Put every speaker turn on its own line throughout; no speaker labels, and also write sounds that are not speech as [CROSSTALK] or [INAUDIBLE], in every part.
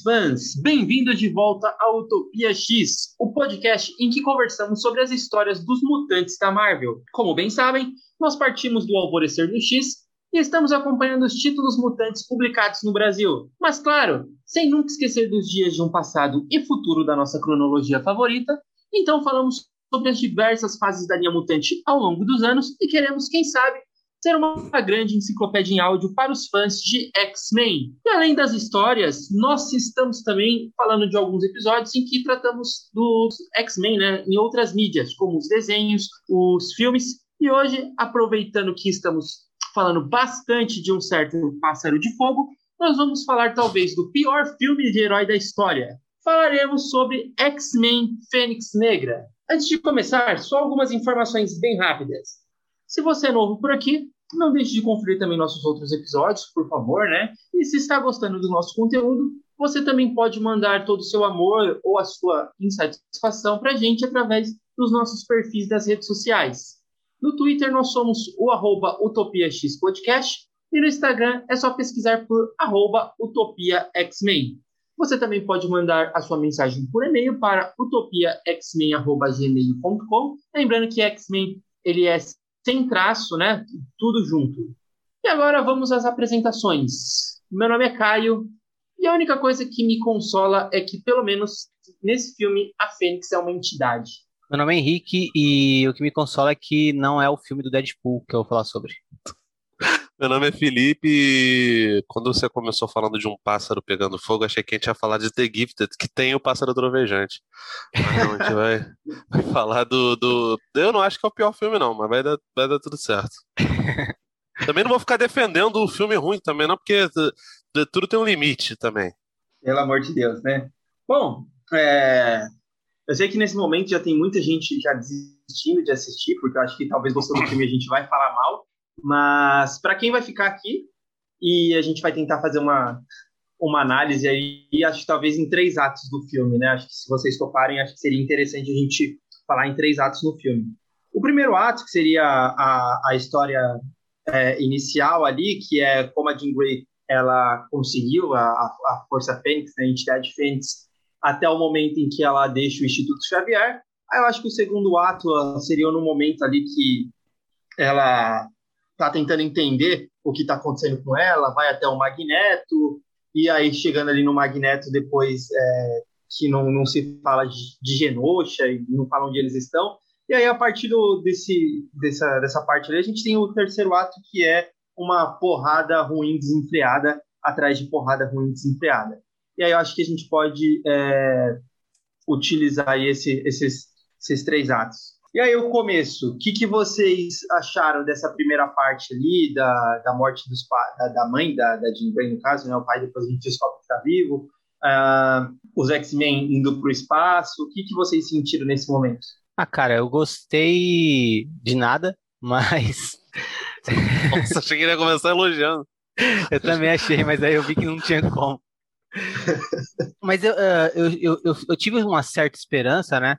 Ex-fãs! Bem-vindos de volta ao Utopia X, o podcast em que conversamos sobre as histórias dos mutantes da Marvel. Como bem sabem, nós partimos do Alvorecer do X e estamos acompanhando os títulos mutantes publicados no Brasil. Mas, claro, sem nunca esquecer dos dias de um passado e futuro da nossa cronologia favorita, então falamos sobre as diversas fases da linha mutante ao longo dos anos e queremos, quem sabe, ser uma grande enciclopédia em áudio para os fãs de X-Men. E além das histórias, nós estamos também falando de alguns episódios em que tratamos dos X-Men né, em outras mídias, como os desenhos, os filmes. E hoje, aproveitando que estamos falando bastante de um certo Pássaro de Fogo, nós vamos falar talvez do pior filme de herói da história. Falaremos sobre X-Men Fênix Negra. Antes de começar, só algumas informações bem rápidas. Se você é novo por aqui, não deixe de conferir também nossos outros episódios, por favor, né? E se está gostando do nosso conteúdo, você também pode mandar todo o seu amor ou a sua insatisfação para a gente através dos nossos perfis das redes sociais. No Twitter nós somos o arroba UtopiaXPodcast e no Instagram é só pesquisar por arroba UtopiaXmen. Você também pode mandar a sua mensagem por e-mail para utopiaxmen.gmail.com. Lembrando que X-Men ele é sem traço, né? Tudo junto. E agora vamos às apresentações. Meu nome é Caio e a única coisa que me consola é que, pelo menos nesse filme, a Fênix é uma entidade.
Meu nome é Henrique e o que me consola é que não é o filme do Deadpool que eu vou falar sobre.
Meu nome é Felipe e quando você começou falando de um pássaro pegando fogo, achei que a gente ia falar de The Gifted, que tem o pássaro trovejante. Mas não, a gente vai, [LAUGHS] vai falar do, do, Eu não acho que é o pior filme, não, mas vai dar, vai dar tudo certo. [LAUGHS] também não vou ficar defendendo o filme ruim também, não, porque tudo tem um limite também.
Pelo amor de Deus, né? Bom, é... eu sei que nesse momento já tem muita gente já desistindo de assistir, porque eu acho que talvez gostou do filme a gente vai falar mal. Mas para quem vai ficar aqui, e a gente vai tentar fazer uma, uma análise aí, acho que talvez em três atos do filme, né? Acho que se vocês toparem, acho que seria interessante a gente falar em três atos no filme. O primeiro ato, que seria a, a história é, inicial ali, que é como a Jean Grey ela conseguiu a, a Força Fênix, né, a entidade Fênix, até o momento em que ela deixa o Instituto Xavier. Aí eu acho que o segundo ato seria no momento ali que ela tá tentando entender o que está acontecendo com ela, vai até o Magneto, e aí chegando ali no Magneto depois é, que não, não se fala de, de Genosha e não fala onde eles estão. E aí, a partir do, desse, dessa, dessa parte ali, a gente tem o terceiro ato, que é uma porrada ruim desenfreada atrás de porrada ruim desenfreada. E aí eu acho que a gente pode é, utilizar esse, esses, esses três atos. E aí o começo, o que, que vocês acharam dessa primeira parte ali, da, da morte dos, da, da mãe da, da Jean Grey, no caso, né? O pai depois a gente descobre que está vivo. Uh, os X-Men indo para o espaço. O que, que vocês sentiram nesse momento?
Ah, cara, eu gostei de nada, mas... [LAUGHS]
Nossa, achei que ele ia começar elogiando. [LAUGHS]
eu também achei, mas aí eu vi que não tinha como. [LAUGHS] mas eu, uh, eu, eu, eu, eu tive uma certa esperança, né?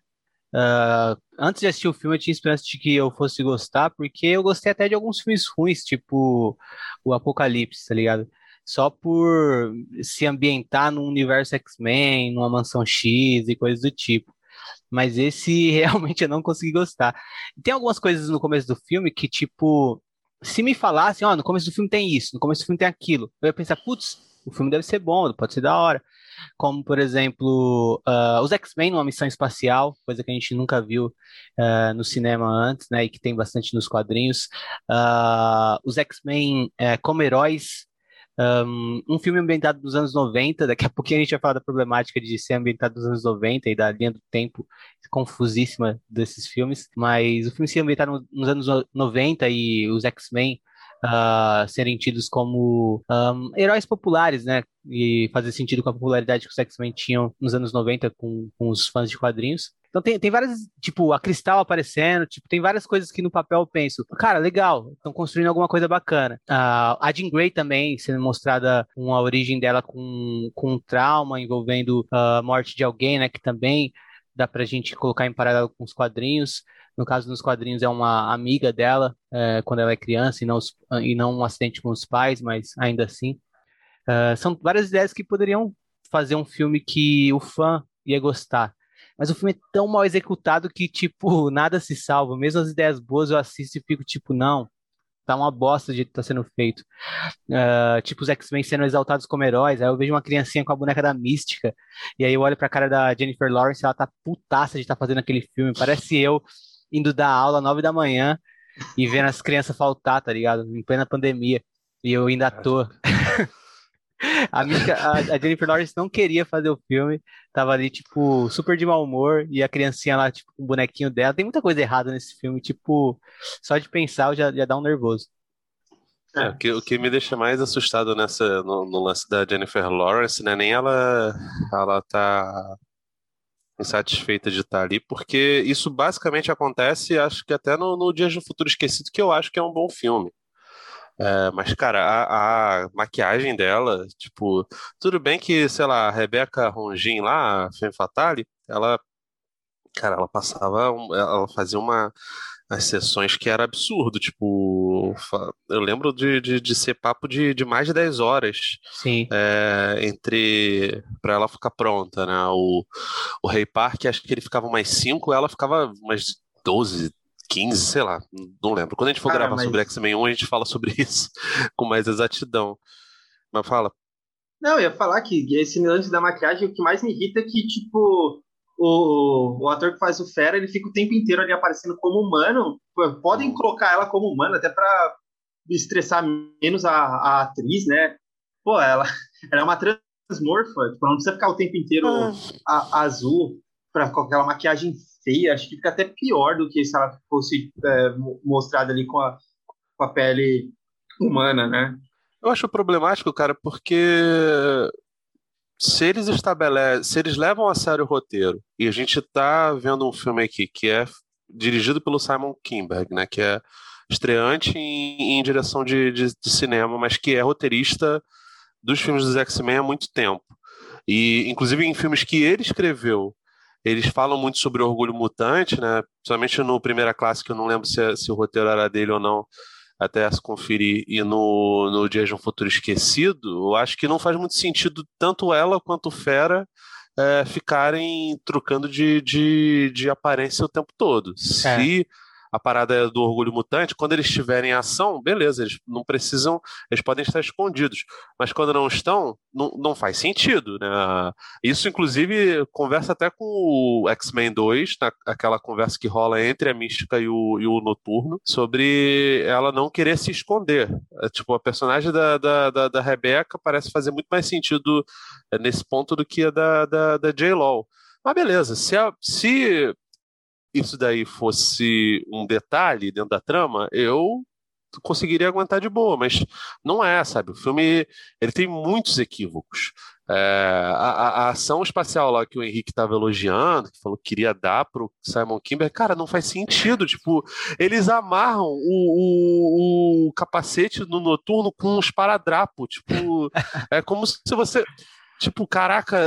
Uh, antes de assistir o filme, eu tinha esperança de que eu fosse gostar, porque eu gostei até de alguns filmes ruins, tipo o Apocalipse, tá ligado? Só por se ambientar num universo X-Men, numa mansão X e coisas do tipo. Mas esse [LAUGHS] realmente eu não consegui gostar. Tem algumas coisas no começo do filme que, tipo, se me falassem, ó, oh, no começo do filme tem isso, no começo do filme tem aquilo, eu ia pensar, putz, o filme deve ser bom, pode ser da hora como por exemplo uh, os X-Men numa missão espacial, coisa que a gente nunca viu uh, no cinema antes, né, e que tem bastante nos quadrinhos. Uh, os X-Men eh, como heróis, um, um, filme ambientado nos anos 90, daqui a pouquinho a gente vai falar da problemática de ser ambientado nos anos 90 e da linha do tempo confusíssima desses filmes, mas o filme se ambientado nos anos 90 e os X-Men uh, serem tidos como um, heróis populares, né? E fazer sentido com a popularidade que os X-Men tinham nos anos 90 com, com os fãs de quadrinhos. Então tem, tem várias, tipo, a Cristal aparecendo, tipo, tem várias coisas que no papel eu penso, cara, legal, estão construindo alguma coisa bacana. Uh, a Jean Grey também sendo mostrada uma origem dela com, com um trauma envolvendo ah, a morte de alguém, né, que também dá pra gente colocar em paralelo com os quadrinhos. No caso dos quadrinhos, é uma amiga dela é, quando ela é criança e não, e não um acidente com os pais, mas ainda assim. Uh, são várias ideias que poderiam fazer um filme que o fã ia gostar. Mas o filme é tão mal executado que, tipo, [LAUGHS] nada se salva. Mesmo as ideias boas eu assisto e fico, tipo, não, tá uma bosta de tá sendo feito. Uh, tipo, os X-Men sendo exaltados como heróis. Aí eu vejo uma criancinha com a boneca da mística. E aí eu olho pra cara da Jennifer Lawrence, ela tá putaça de estar tá fazendo aquele filme. Parece eu indo dar aula nove da manhã e vendo as crianças faltar, tá ligado? Em plena pandemia. E eu ainda toa. [LAUGHS] A, Mika, a, a, Jennifer Lawrence não queria fazer o filme, tava ali, tipo, super de mau humor, e a criancinha lá, tipo, com o bonequinho dela. Tem muita coisa errada nesse filme, tipo, só de pensar já, já dá um nervoso.
É, o, que, o que me deixa mais assustado nessa, no, no, lance da Jennifer Lawrence, né? Nem ela, ela tá insatisfeita de estar ali, porque isso basicamente acontece, acho que até no, no Dias do Futuro Esquecido, que eu acho que é um bom filme. É, mas, cara, a, a, maquiagem dela, tipo, tudo bem que, sei lá, a Rebeca Rongin lá, a Femme Fatale, ela, cara, ela passava, ela fazia uma, as sessões que era absurdo, tipo, eu lembro de, de, de ser papo de, de mais de 10 horas
Sim.
É, entre para ela ficar pronta, né? O, o Rei Park, acho que ele ficava mais 5, ela ficava umas 12, 15, sei lá, não lembro. Quando a gente for Cara, gravar mas... sobre X-Men 1, a gente fala sobre [LAUGHS] isso com mais exatidão. Mas fala.
Não, eu ia falar que esse lance da maquiagem, o que mais me irrita é que, tipo, o, o ator que faz o Fera, ele fica o tempo inteiro ali aparecendo como humano. Podem hum. colocar ela como humana, até pra estressar menos a, a atriz, né? Pô, ela, [LAUGHS] ela é uma transmorfa, tipo, não precisa ficar o tempo inteiro ah. a, azul, pra, com aquela maquiagem feia, acho que fica até pior do que se ela fosse é, mostrada ali com a, com a pele humana, né?
Eu acho problemático, cara, porque se eles estabelecem, se eles levam a sério o roteiro, e a gente tá vendo um filme aqui que é dirigido pelo Simon Kinberg, né, que é estreante em, em direção de, de, de, cinema, mas que é roteirista dos filmes dos X-Men há muito tempo. E, inclusive, em filmes que ele escreveu eles falam muito sobre orgulho mutante, né? Principalmente no Primeira Classe, que eu não lembro se, se o roteiro era dele ou não, até se conferir, e no, no Dias de um Futuro Esquecido, eu acho que não faz muito sentido tanto ela quanto o Fera é, ficarem trocando de, de, de aparência o tempo todo. É. Se a parada do orgulho mutante, quando eles estiverem em ação, beleza, eles não precisam, eles podem estar escondidos. Mas quando não estão, não, não faz sentido, né? Isso, inclusive, conversa até com o X-Men 2, na, aquela conversa que rola entre a Mística e o, e o Noturno, sobre ela não querer se esconder. É, tipo, a personagem da, da, da, da Rebecca parece fazer muito mais sentido é, nesse ponto do que a da, da, da J-Law. Mas beleza, se, a, se isso daí fosse um detalhe dentro da trama, eu conseguiria aguentar de boa, mas não é, sabe? O filme ele tem muitos equívocos. É, a, a, ação espacial lá que o Henrique estava elogiando, que falou que queria dar pro Simon Kimber, cara, não faz sentido. Tipo, eles amarram o, o, o capacete no noturno com uns paradrapos. Tipo, [LAUGHS] é como se você. Tipo, caraca,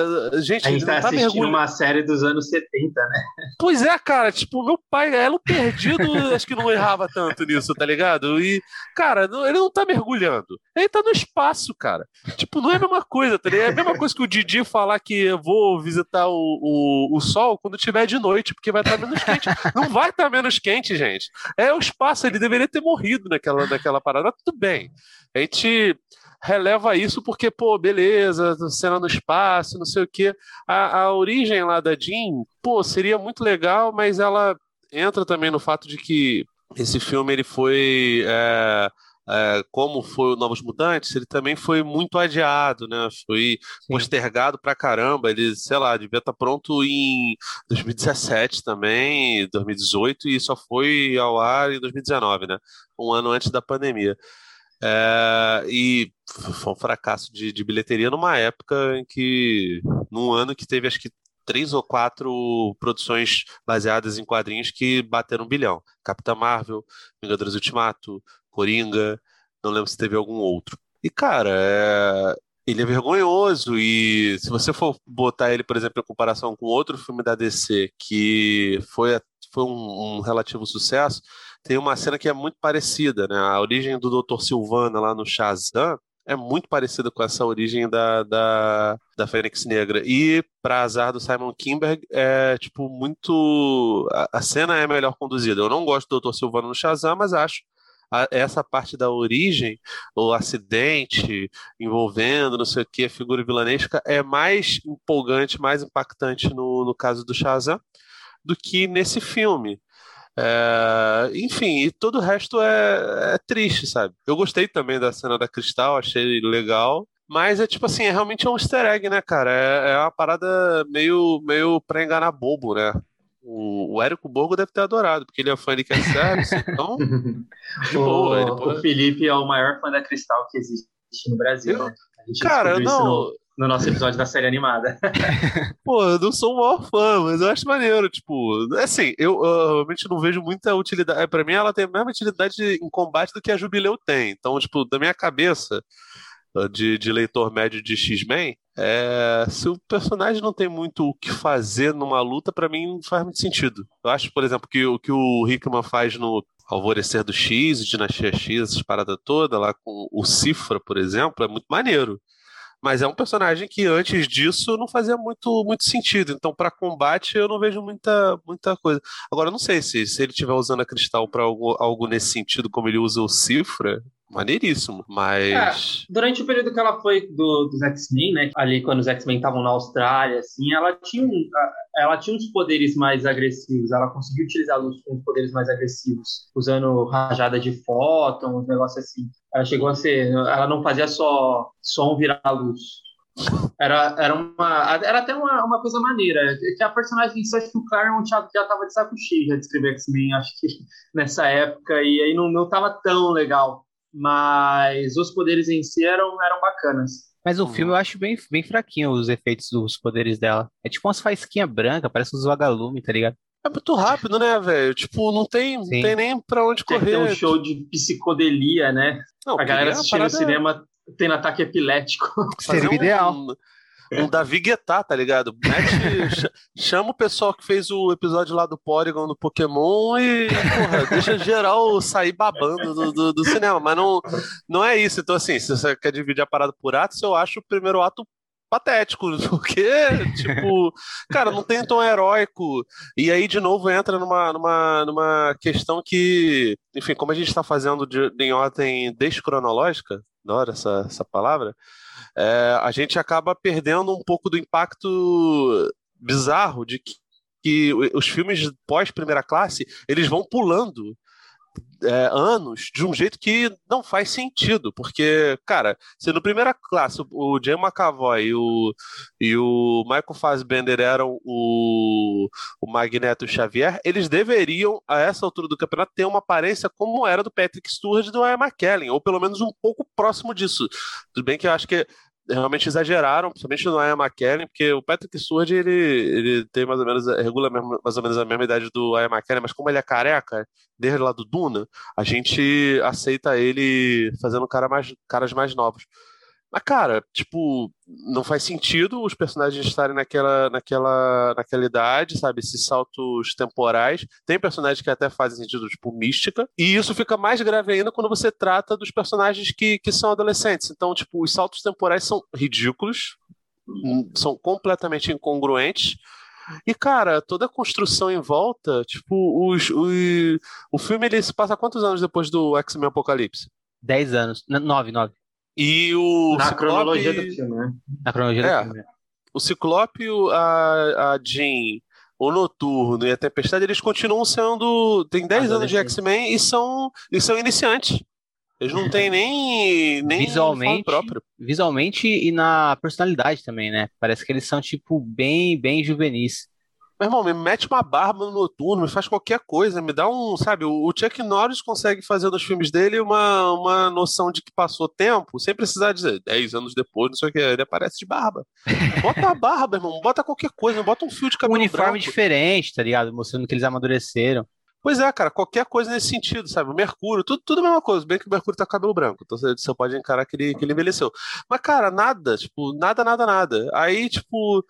gente.
A gente tá, tá assistindo mergulho... uma série dos anos 70, né?
Pois é, cara, tipo, meu pai, ela perdido, [LAUGHS] acho que não errava tanto nisso, tá ligado? E, cara, ele não tá mergulhando. Ele tá no espaço, cara. Tipo, não é a mesma coisa, tá ligado? É a mesma coisa que o Didi falar que eu vou visitar o, o, o sol quando tiver de noite, porque vai estar tá menos quente. Não vai estar tá menos quente, gente. É o espaço, ele deveria ter morrido naquela, naquela parada. Mas tudo bem. A gente releva isso porque, pô, beleza, cena no espaço, não sei o quê. A, a origem lá da Jean, pô, seria muito legal, mas ela entra também no fato de que esse filme ele foi. É, é, como foi o Novos Mutantes, ele também foi muito adiado, né? Foi Sim. postergado pra caramba. Ele, sei lá, devia estar tá pronto em 2017 também, 2018, e só foi ao ar em 2019, né? Um ano antes da pandemia. É, e foi um fracasso de, de, bilheteria numa época em que, num ano que teve acho que três ou quatro produções baseadas em quadrinhos que bateram um bilhão. Capitã Marvel, Vingadores Ultimato, Coringa, não lembro se teve algum outro. E, cara, é... ele é vergonhoso e se você for botar ele, por exemplo, em comparação com outro filme da DC que foi, foi um, um relativo sucesso, tem uma cena que é muito parecida, né? A origem do Dr. Silvana lá no Shazam é muito parecida com essa origem da, da, da Fênix Negra. E, para azar do Simon Kimberg, é tipo muito. A, a, cena é melhor conduzida. Eu não gosto do Dr. Silvano no Shazam, mas acho essa parte da origem, o acidente envolvendo, não sei o que, a figura vilanesca, é mais empolgante, mais impactante no, no caso do Shazam do que nesse filme. É, enfim, e todo o resto é, é, triste, sabe? Eu gostei também da cena da Cristal, achei legal. Mas é tipo assim, é realmente um easter egg, né, cara? É, é uma parada meio, meio pra enganar bobo, né? O, o Érico Borgo deve ter adorado, porque ele é fã de Cat Service, [LAUGHS] então.
de boa, ele, o Felipe é o maior fã da Cristal que existe no Brasil. Eu,
né? cara, não
no nosso episódio da série animada. [LAUGHS]
Pô, eu não sou o maior fã, mas eu acho maneiro, tipo, assim, eu, eu realmente não vejo muita utilidade, é, para mim ela tem a mesma utilidade em combate do que a Jubileu tem, então, tipo, da minha cabeça de, de leitor médio de X-Men, é, se o personagem não tem muito o que fazer numa luta, para mim não faz muito sentido. Eu acho, por exemplo, que o que o Hickman faz no Alvorecer do X, Dinastia X, essas paradas todas, lá com o Cifra, por exemplo, é muito maneiro. Mas é um personagem que antes disso não fazia muito, muito sentido. Então, para combate, eu não vejo muita, muita coisa. Agora, não sei se, se ele estiver usando a cristal para algo, algo nesse sentido, como ele usa o cifra, maneiríssimo, mas...
É, durante o período que ela foi do, dos X-Men, né, ali quando os X-Men estavam na Austrália, assim, ela tinha, ela tinha uns poderes mais agressivos, ela conseguiu utilizar os, uns poderes mais agressivos, usando rajada de fóton, uns negócios assim. Ela chegou a ser, ela não fazia só som virar luz. Era, era, uma, era até uma, uma coisa maneira. Que a personagem, isso acho que o Claremont já, já tava de saco cheio de escrever X-Men, acho que [LAUGHS] nessa época, e aí não, não tava tão legal mas os poderes em si eram, eram bacanas.
Mas o filme eu acho bem, bem fraquinho os efeitos dos poderes dela. É tipo umas faísquinhas brancas, parece uns vagalume, tá ligado?
É muito rápido, né, velho? Tipo, não tem, não tem nem pra onde correr. Tem
um show de psicodelia, né? Não, a galera assistindo no cinema tendo ataque epilético.
Seria um, ideal [LAUGHS]
um Davi Guetta, tá ligado? Mete, chama o pessoal que fez o episódio lá do Porygon do Pokémon e, porra, deixa geral sair babando do, do, do, cinema. Mas não, não é isso. Então, assim, se você quer dividir a parada por atos, eu acho o primeiro ato patético, [LAUGHS] porque, tipo, cara, não tem tom heróico. E aí, de novo, entra numa, numa, numa questão que, enfim, como a gente está fazendo de, em ordem descronológica, adoro essa, essa palavra, é, a gente acaba perdendo um pouco do impacto bizarro de que, que os filmes pós primeira classe eles vão pulando é, anos de um jeito que não faz sentido, porque, cara, se no primeira classe o Jay McAvoy e o, e o Michael Fassbender eram o, o Magneto Xavier, eles deveriam, a essa altura do campeonato, ter uma aparência como era do Patrick Stewart e do Ian McKellen, ou pelo menos um pouco próximo disso. Tudo bem que eu acho que realmente exageraram, principalmente no Ian McKellen, porque o Patrick Stewart, ele, ele tem mais ou menos, regula mais ou menos a mesma idade do Ian McKellen, mas como ele é careca, desde lá do Duna, a gente aceita ele fazendo cara mais, caras mais novos. Mas, cara, tipo, não faz sentido os personagens estarem naquela, naquela, naquela idade, sabe? Esses saltos temporais. Tem personagens que até fazem sentido, tipo, mística. E isso fica mais grave ainda quando você trata dos personagens que, que são adolescentes. Então, tipo, os saltos temporais são ridículos, são completamente incongruentes. E, cara, toda a construção em volta, tipo, os, os, o filme ele se passa quantos anos depois do X-Men Apocalipse?
Dez anos. Nove, nove.
E o
Na Ciclope... cronologia do filme, né?
Na cronologia é, do filme.
O Ciclope, a, a Jean, o Noturno e a Tempestade, eles continuam sendo. Tem 10 anos de X-Men e são, e são iniciantes. Eles não têm nem, [LAUGHS] nem
visualmente, próprio. Visualmente e na personalidade também, né? Parece que eles são, tipo, bem, bem juvenis.
Meu irmão, me mete uma barba no noturno, me faz qualquer coisa, me dá um, sabe, o Chuck Norris consegue fazer nos filmes dele uma, uma noção de que passou tempo, sem precisar dizer 10 anos depois, não sei o que, ele aparece de barba. Bota a barba, irmão, bota qualquer coisa, bota um fio de cabelo
Um uniforme
branco.
diferente, tá ligado? Mostrando que eles amadureceram.
Pois é, cara, qualquer coisa nesse sentido, sabe? O Mercúrio, tudo, tudo a mesma coisa, bem que o Mercúrio tá com cabelo branco, então você, você pode encarar que ele, que ele envelheceu. Mas, cara, nada, tipo, nada, nada, nada. Aí, tipo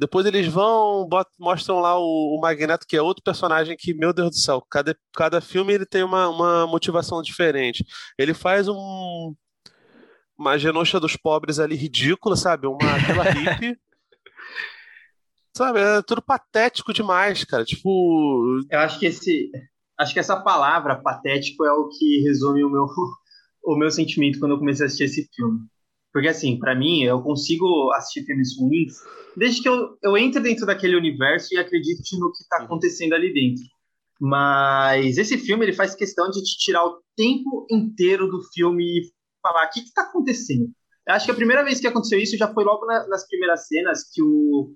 depois eles vão, botam, mostram lá o, o, Magneto, que é outro personagem que, meu Deus do céu, cada, cada filme ele tem uma, uma motivação diferente. Ele faz um, uma genosha dos pobres ali ridícula, sabe? Uma aquela hippie. [LAUGHS] sabe, é tudo patético demais, cara. Tipo.
Eu acho que esse. Acho que essa palavra patético é o que resume o meu, [LAUGHS] o meu sentimento quando eu comecei a assistir esse filme. Porque, assim, para mim, eu consigo assistir filmes ruins desde que eu, eu entre dentro daquele universo e acredite no que está uhum. acontecendo ali dentro. Mas esse filme ele faz questão de te tirar o tempo inteiro do filme e falar o que está acontecendo. Eu acho que a primeira vez que aconteceu isso já foi logo na, nas primeiras cenas que o,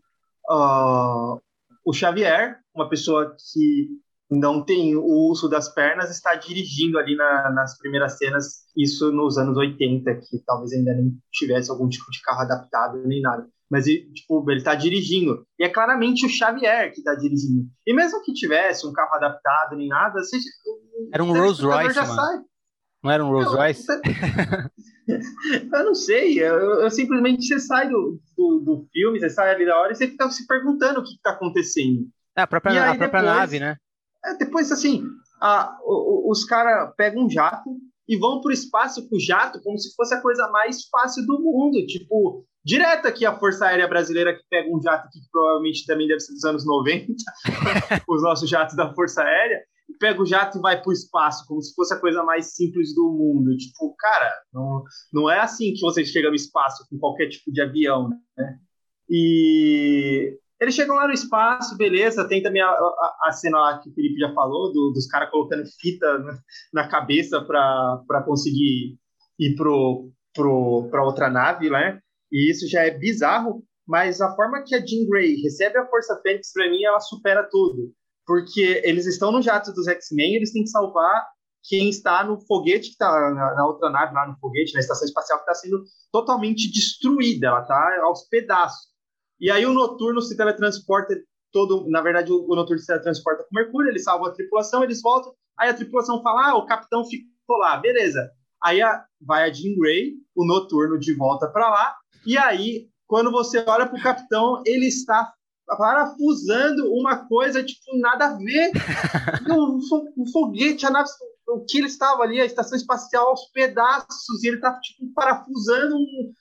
uh, o Xavier, uma pessoa que não tem o uso das pernas, está dirigindo ali na, nas primeiras cenas, isso nos anos 80, que talvez ainda nem tivesse algum tipo de carro adaptado nem nada. Mas tipo, ele está dirigindo. E é claramente o Xavier que está dirigindo. E mesmo que tivesse um carro adaptado nem nada, você,
era um Rolls Royce, mano. Sai. Não era um Rolls Royce? [LAUGHS]
Eu, não sei. Eu, eu, simplesmente você sai do, do, do, filme, você sai ali da hora e você fica se perguntando o que está acontecendo.
É, a própria, a própria depois, nave, né?
É, depois, assim, a, os caras pegam um jato e vão para o espaço com o jato como se fosse a coisa mais fácil do mundo. Tipo, direto aqui a Força Aérea Brasileira que pega um jato que provavelmente também deve ser dos anos 90, [LAUGHS] os nossos jatos da Força Aérea, pega o jato e vai para o espaço, como se fosse a coisa mais simples do mundo. Tipo, cara, não, não é assim que você chega no espaço com qualquer tipo de avião, né? E eles chegam lá no espaço, beleza. Tem também a, a, a cena lá que o Felipe já falou, do, dos caras colocando fita na, na cabeça para conseguir ir pro, pro, outra nave, né? E isso já é bizarro, mas a forma que a Jean Grey recebe a Força Fênix, para mim, ela supera tudo. Porque eles estão no jato dos X-Men, eles têm que salvar quem está no foguete, que está na, na, outra nave, lá no foguete, na estação espacial, que está sendo totalmente destruída, ela está aos pedaços. E aí o Noturno se teletransporta todo, na verdade o, o Noturno se teletransporta com o Mercúrio, ele salva a tripulação, eles voltam, aí a tripulação fala, ah, o capitão ficou lá, beleza. Aí a, vai a Jean Grey, o Noturno de volta para lá, e aí quando você olha para o capitão, ele está parafusando uma coisa, tipo, nada a ver. [LAUGHS] o, o foguete, a nave, o que ele estava ali, a estação espacial aos pedaços, e ele está tipo, parafusando um,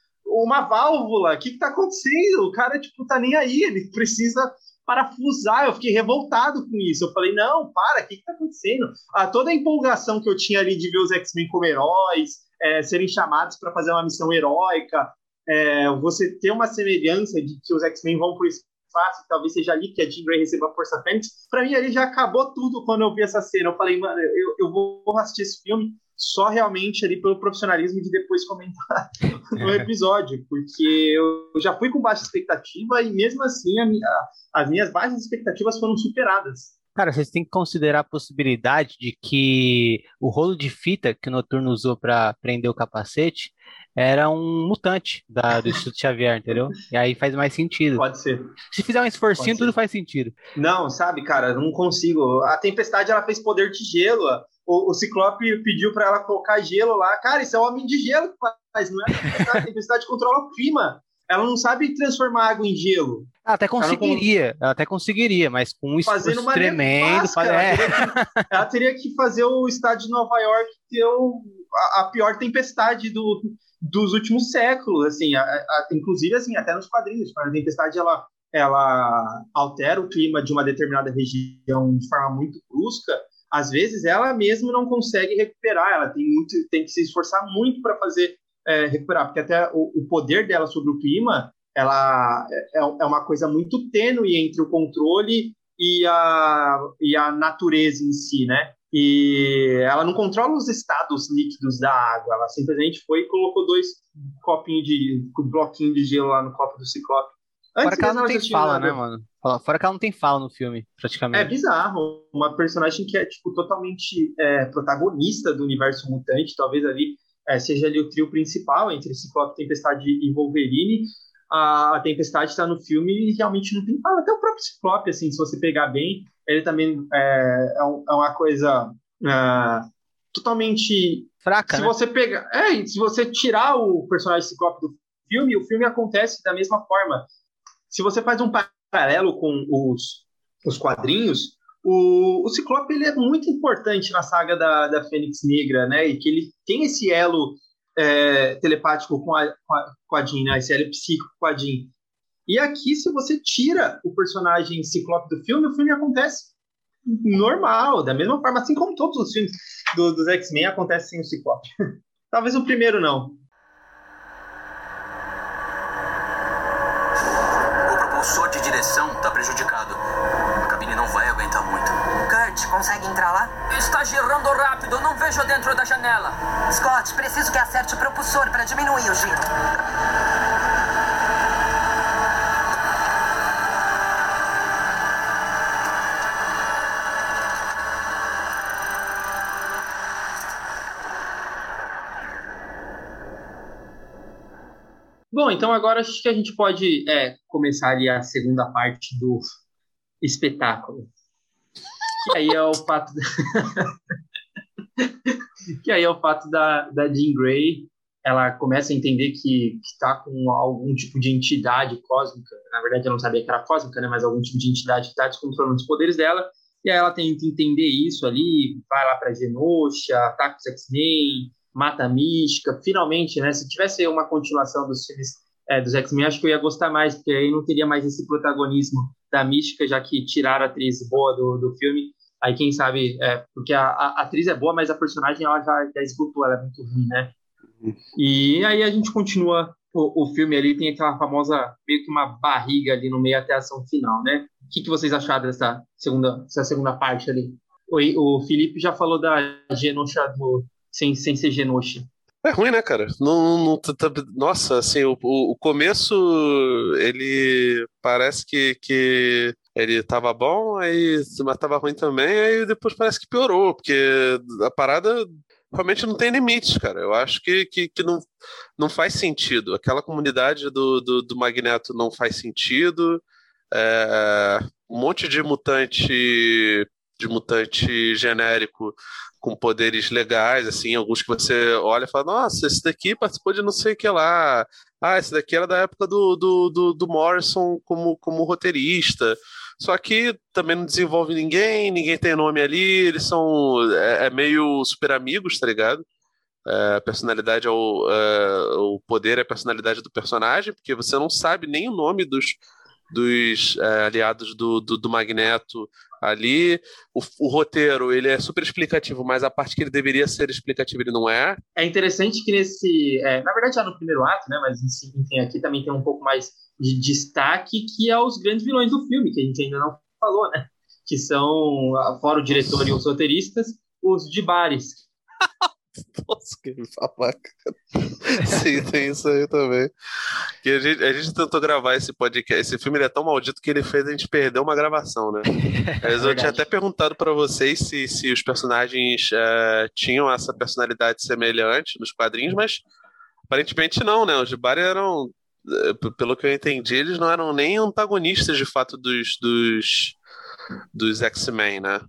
uma válvula. O que está acontecendo? O cara, tipo, tá nem aí, ele precisa parafusar. Eu fiquei revoltado com isso. Eu falei, não, para, o que, está acontecendo? Ah, toda a empolgação que eu tinha ali de ver os X-Men como heróis, é, serem chamados para fazer uma missão heróica, é, você ter uma semelhança de que os X-Men vão por espaço, talvez seja ali que a Jean Grey receba a Força Fênix. Para mim, ali já acabou tudo quando eu vi essa cena. Eu falei, mano, eu, eu vou assistir esse filme só realmente ali pelo profissionalismo de depois comentar [LAUGHS] no é. episódio, porque eu já fui com baixa expectativa e mesmo assim a minha, as minhas baixas expectativas foram superadas.
Cara, vocês têm que considerar a possibilidade de que o rolo de fita que o Noturno usou para prender o capacete era um mutante da, [LAUGHS] do Instituto Xavier, entendeu? E aí faz mais sentido.
Pode ser.
Se fizer um esforcinho, tudo faz sentido.
Não, sabe, cara, não consigo. A Tempestade, ela fez poder de gelo. O, o Ciclope pediu para ela colocar gelo lá. Cara, isso é o Homem de Gelo que faz, não é? A tempestade [LAUGHS] controla o clima. Ela não sabe transformar água em gelo.
Ela até conseguiria, ela, ela até conseguiria, mas com um esforço tremendo. Faz,
ela, é. teria que, ela, teria que, fazer o estádio de Nova York ter o, a, a, pior tempestade do, dos últimos séculos, assim, a, a, inclusive assim, até nos quadrinhos. A tempestade ela, ela altera o clima de uma determinada região de forma muito brusca. Às vezes ela mesma não consegue recuperar, ela tem muito, tem que se esforçar muito para fazer é, recuperar, porque até o, o, poder dela sobre o clima, ela é, é uma coisa muito tênue entre o controle e a, e a natureza em si, né? E ela não controla os estados líquidos da água, ela simplesmente foi e colocou dois copinhos de bloquinho de gelo lá no copo do Ciclope.
Antes Fora que ela não tem fala, né, mano? Fora que ela não tem fala no filme, praticamente.
É bizarro. Uma personagem que é, tipo, totalmente é, protagonista do universo mutante, talvez ali é, seja ali o trio principal entre Ciclope, Tempestade e Wolverine. A, a Tempestade está no filme e realmente não tem fala. Até o próprio Ciclope, assim, se você pegar bem, ele também é, é, é uma coisa é, totalmente
fraca.
Se
né?
você pegar, é, se você tirar o personagem Ciclope do filme, o filme acontece da mesma forma. Se você faz um paralelo com os, os quadrinhos, o, o Ciclope ele é muito importante na saga da, da Fênix Negra, né? E que ele tem esse elo é, telepático com a, com a, com a Jean, né? esse elo psíquico com a Jean. E aqui, se você tira o personagem Ciclope do filme, o filme acontece normal, da mesma forma, assim como todos os filmes do, dos X-Men acontecem sem o Ciclope. [LAUGHS] Talvez o primeiro não.
O propulsor de direção está prejudicado.
Consegue entrar lá?
Está girando rápido, não vejo dentro da janela.
Scott, preciso que acerte o propulsor para diminuir o giro.
Bom, então agora acho que a gente pode é, começar ali a segunda parte do espetáculo. Que aí é o fato. [LAUGHS] que aí é o fato da, da Jean Grey. Ela começa a entender que está com algum tipo de entidade cósmica. Na verdade, ela não sabia que era cósmica, né? Mas algum tipo de entidade que está descontrolando os poderes dela. E aí ela tenta entender isso ali, vai lá para Genosha, ataca os X-Men, mata a mística. Finalmente, né? Se tivesse uma continuação dos filmes é, dos X-Men, acho que eu ia gostar mais, porque aí não teria mais esse protagonismo da mística, já que tiraram a atriz boa do, do filme. Aí quem sabe, é, porque a, a, atriz é boa, mas a personagem ela já, já esgotou, ela é muito ruim, né? E aí a gente continua o, o filme ali, tem aquela famosa, meio que uma barriga ali no meio até a ação final, né? O que, que vocês acharam dessa segunda, dessa segunda parte ali? O, o Felipe já falou da Genosha do, sem, sem ser Genosha.
É ruim, né, cara? Não, não, tá, tá, nossa, assim, o, o começo, ele parece que, que ele tava bom, aí, mas tava ruim também, aí depois parece que piorou, porque a parada realmente não tem limites, cara. Eu acho que, que, que não, não faz sentido. Aquela comunidade do, do, do Magneto não faz sentido. É, um monte de mutante de mutante genérico com poderes legais, assim, alguns que você olha e fala, nossa, esse daqui participou de não sei o que lá. Ah, esse daqui era da época do, do, do, do Morrison como, como roteirista. Só que também não desenvolve ninguém, ninguém tem nome ali, eles são é, é meio super amigos, tá ligado? É, a personalidade é o, é, o poder é a personalidade do personagem, porque você não sabe nem o nome dos, dos é, aliados do, do, do, Magneto ali. O, o, roteiro ele é super explicativo, mas a parte que ele deveria ser explicativo ele não é.
É interessante que nesse, é, na verdade já no primeiro ato, né? Mas enfim aqui também tem um pouco mais de destaque que é os grandes vilões do filme que a gente ainda não falou, né? Que são fora o diretor e os roteiristas, os de bares. [LAUGHS] [LAUGHS]
Nossa, que babaca. Sim, tem isso aí também. Que a, gente, a gente tentou gravar esse podcast. Esse filme é tão maldito que ele fez a gente perder uma gravação, né? [LAUGHS] Mas eu tinha até perguntado para vocês se, se os personagens uh, tinham essa personalidade semelhante nos quadrinhos, mas aparentemente não, né? Os de Bar eram, eh, pelo que eu entendi, eles não eram nem antagonistas de fato dos, dos, dos X-Men, né?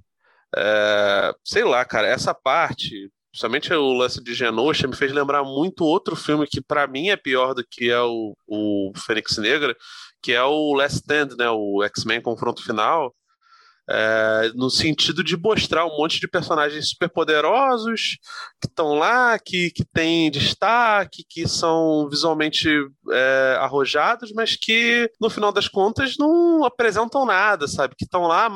Uh, sei lá, cara, essa parte Principalmente o lance de Genosha me fez lembrar muito outro filme que para mim é pior do que é o, o Fênix Negra, que é o Last Stand, né, o X-Men Confronto Final, é, no sentido de mostrar um monte de personagens superpoderosos que estão lá, que, que têm destaque, que são visualmente é, arrojados, mas que no final das contas não apresentam nada, sabe? Que estão lá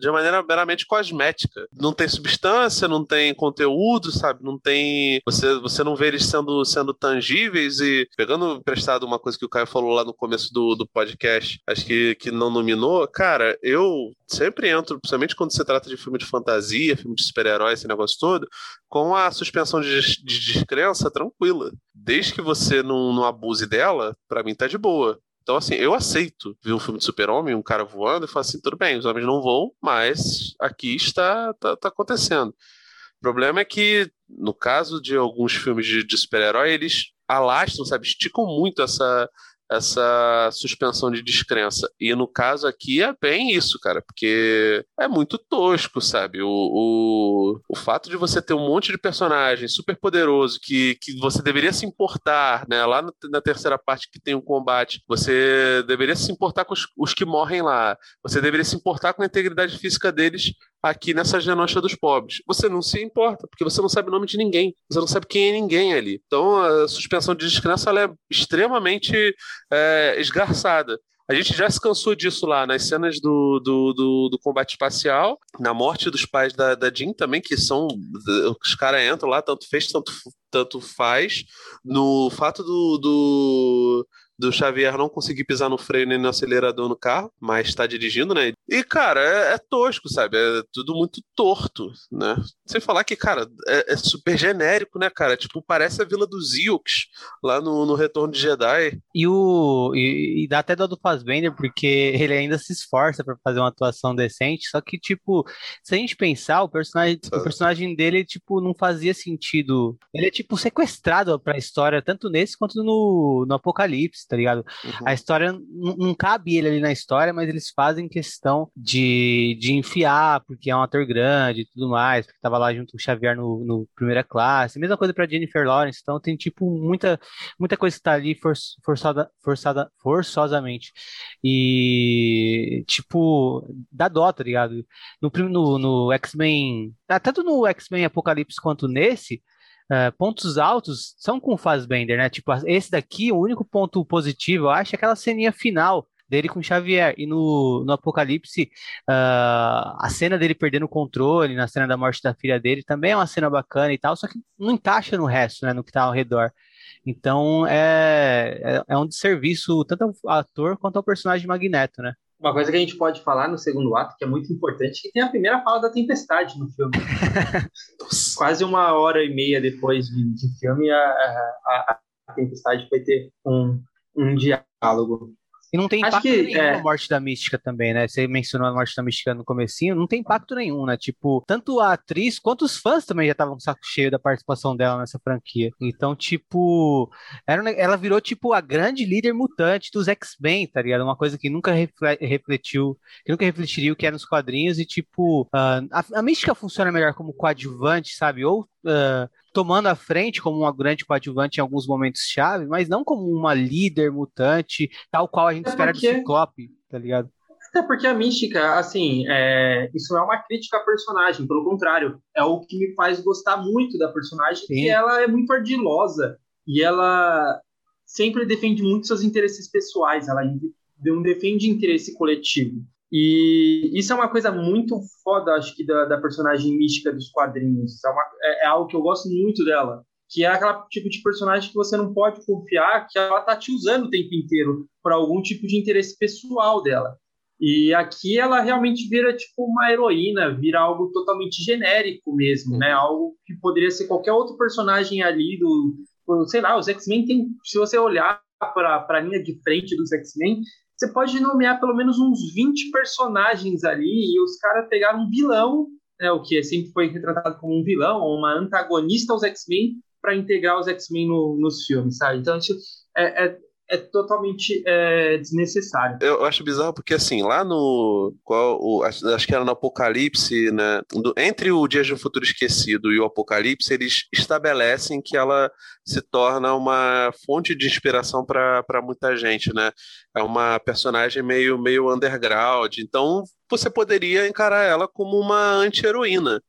de maneira meramente cosmética. Não tem substância, não tem conteúdo, sabe? Não tem. Você, você não vê eles sendo, sendo tangíveis e pegando emprestado uma coisa que o Caio falou lá no começo do, do podcast, acho que, que não nominou, cara, eu sempre entro, principalmente quando se trata de filme de fantasia, filme de super-herói, esse negócio todo, com a suspensão de, de descrença tranquila. Desde que você não, não abuse dela, para mim tá de boa. Então, assim, eu aceito ver um filme de super-homem, um cara voando, e falo assim, tudo bem, os homens não voam, mas aqui está tá, tá acontecendo. O problema é que, no caso de alguns filmes de, de super-herói, eles alastram, sabe, esticam muito essa, essa suspensão de descrença. E no caso aqui é bem isso, cara, porque é muito tosco, sabe? O, o, o fato de você ter um monte de personagem super poderoso que, que você deveria se importar, né? Lá no, na terceira parte que tem o um combate, você deveria se importar com os, os que morrem lá, você deveria se importar com a integridade física deles aqui nessa genosha dos pobres. Você não se importa, porque você não sabe o nome de ninguém. Você não sabe quem é ninguém ali. Então a suspensão de descrença é extremamente é, esgarçada. A gente já se cansou disso lá nas cenas do, do, do, do combate espacial, na morte dos pais da, da Jean também, que são. Os caras entram lá, tanto fez, tanto, tanto faz. No fato do, do do Xavier não conseguir pisar no freio nem no acelerador no carro, mas está dirigindo, né? E, cara, é, é, tosco, sabe? É tudo muito torto, né? Sem falar que, cara, é, é super genérico, né, cara? Tipo, parece a Vila dos Ilks lá no, no Retorno de Jedi.
E o e, e dá até dó do Fassbender, porque [LAUGHS] ele ainda se esforça para fazer uma atuação decente, só que, tipo, se a gente pensar, o personagem, o personagem dele, tipo, não fazia sentido. Ele é, tipo, sequestrado pra história, tanto nesse quanto no, no Apocalipse tá ligado? Uhum. A história não cabe ele ali na história, mas eles fazem questão de, de enfiar, porque é um ator grande e tudo mais, porque tava lá junto com o Xavier no, no primeira classe. Mesma coisa para Jennifer Lawrence, então tem tipo muita, muita coisa que tá ali for, forçada, forçada, forçosamente. E tipo, dá dó, tá ligado? No, no, no X-Men, tanto no X-Men Apocalipse quanto nesse, Uh, pontos altos são com o Fassbender, né? Tipo, esse daqui, o único ponto positivo, eu acho, é aquela ceninha final dele com Xavier. E no, no Apocalipse, uh, a cena dele perdendo o controle, na cena da morte da filha dele, também é uma cena bacana e tal, só que não encaixa no resto, né? No que tá ao redor. Então é, é, é um desserviço tanto ao ator quanto ao personagem Magneto, né?
Uma coisa que a gente pode falar no segundo ato, que é muito importante, é que tem a primeira fala da tempestade no filme. [LAUGHS] Quase uma hora e meia depois de, de filme, a, a, a, tempestade vai ter um, um diálogo.
E não tem impacto que, nenhum é... na morte da Mística também, né? Você mencionou a morte da Mística no comecinho, não tem impacto nenhum, né? Tipo, tanto a atriz quanto os fãs também já estavam com saco cheio da participação dela nessa franquia. Então, tipo, era, ela virou, tipo, a grande líder mutante dos X-Men, tá ligado? Uma coisa que nunca refletiu, que nunca refletiria o que era nos quadrinhos e, tipo, uh, a, a Mística funciona melhor como coadjuvante, sabe? Ou uh, tomando a frente como uma grande coadjuvante em alguns momentos chave, mas não como uma líder mutante, tal qual a gente é espera porque... do Ciclope, tá ligado?
Até porque a Mística, assim, é... isso não é uma crítica à personagem, pelo contrário, é o que me faz gostar muito da personagem, Sim. que ela é muito ardilosa e ela sempre defende muito seus interesses pessoais, ela não defende interesse coletivo. E isso é uma coisa muito foda, acho que, da, da personagem mística dos quadrinhos. É, uma, é, é, algo que eu gosto muito dela. Que é aquele tipo de personagem que você não pode confiar que ela tá te usando o tempo inteiro para algum tipo de interesse pessoal dela. E aqui ela realmente vira tipo uma heroína, vira algo totalmente genérico mesmo, né? Algo que poderia ser qualquer outro personagem ali do, sei lá, os X-Men tem, se você olhar para a linha de frente dos X-Men, você pode nomear pelo menos uns 20 personagens ali e os caras pegaram um vilão, né, o que sempre foi retratado como um vilão, ou uma antagonista aos X-Men, para integrar os X-Men no, nos filmes, sabe? Então, é, é, é totalmente é, desnecessário.
Eu acho bizarro porque, assim, lá no. Qual, o, acho que era no Apocalipse, né? Do, entre o Dias um Futuro Esquecido e o Apocalipse, eles estabelecem que ela se torna uma fonte de inspiração para muita gente, né? É uma personagem meio, meio underground. Então, você poderia encarar ela como uma anti-heroína.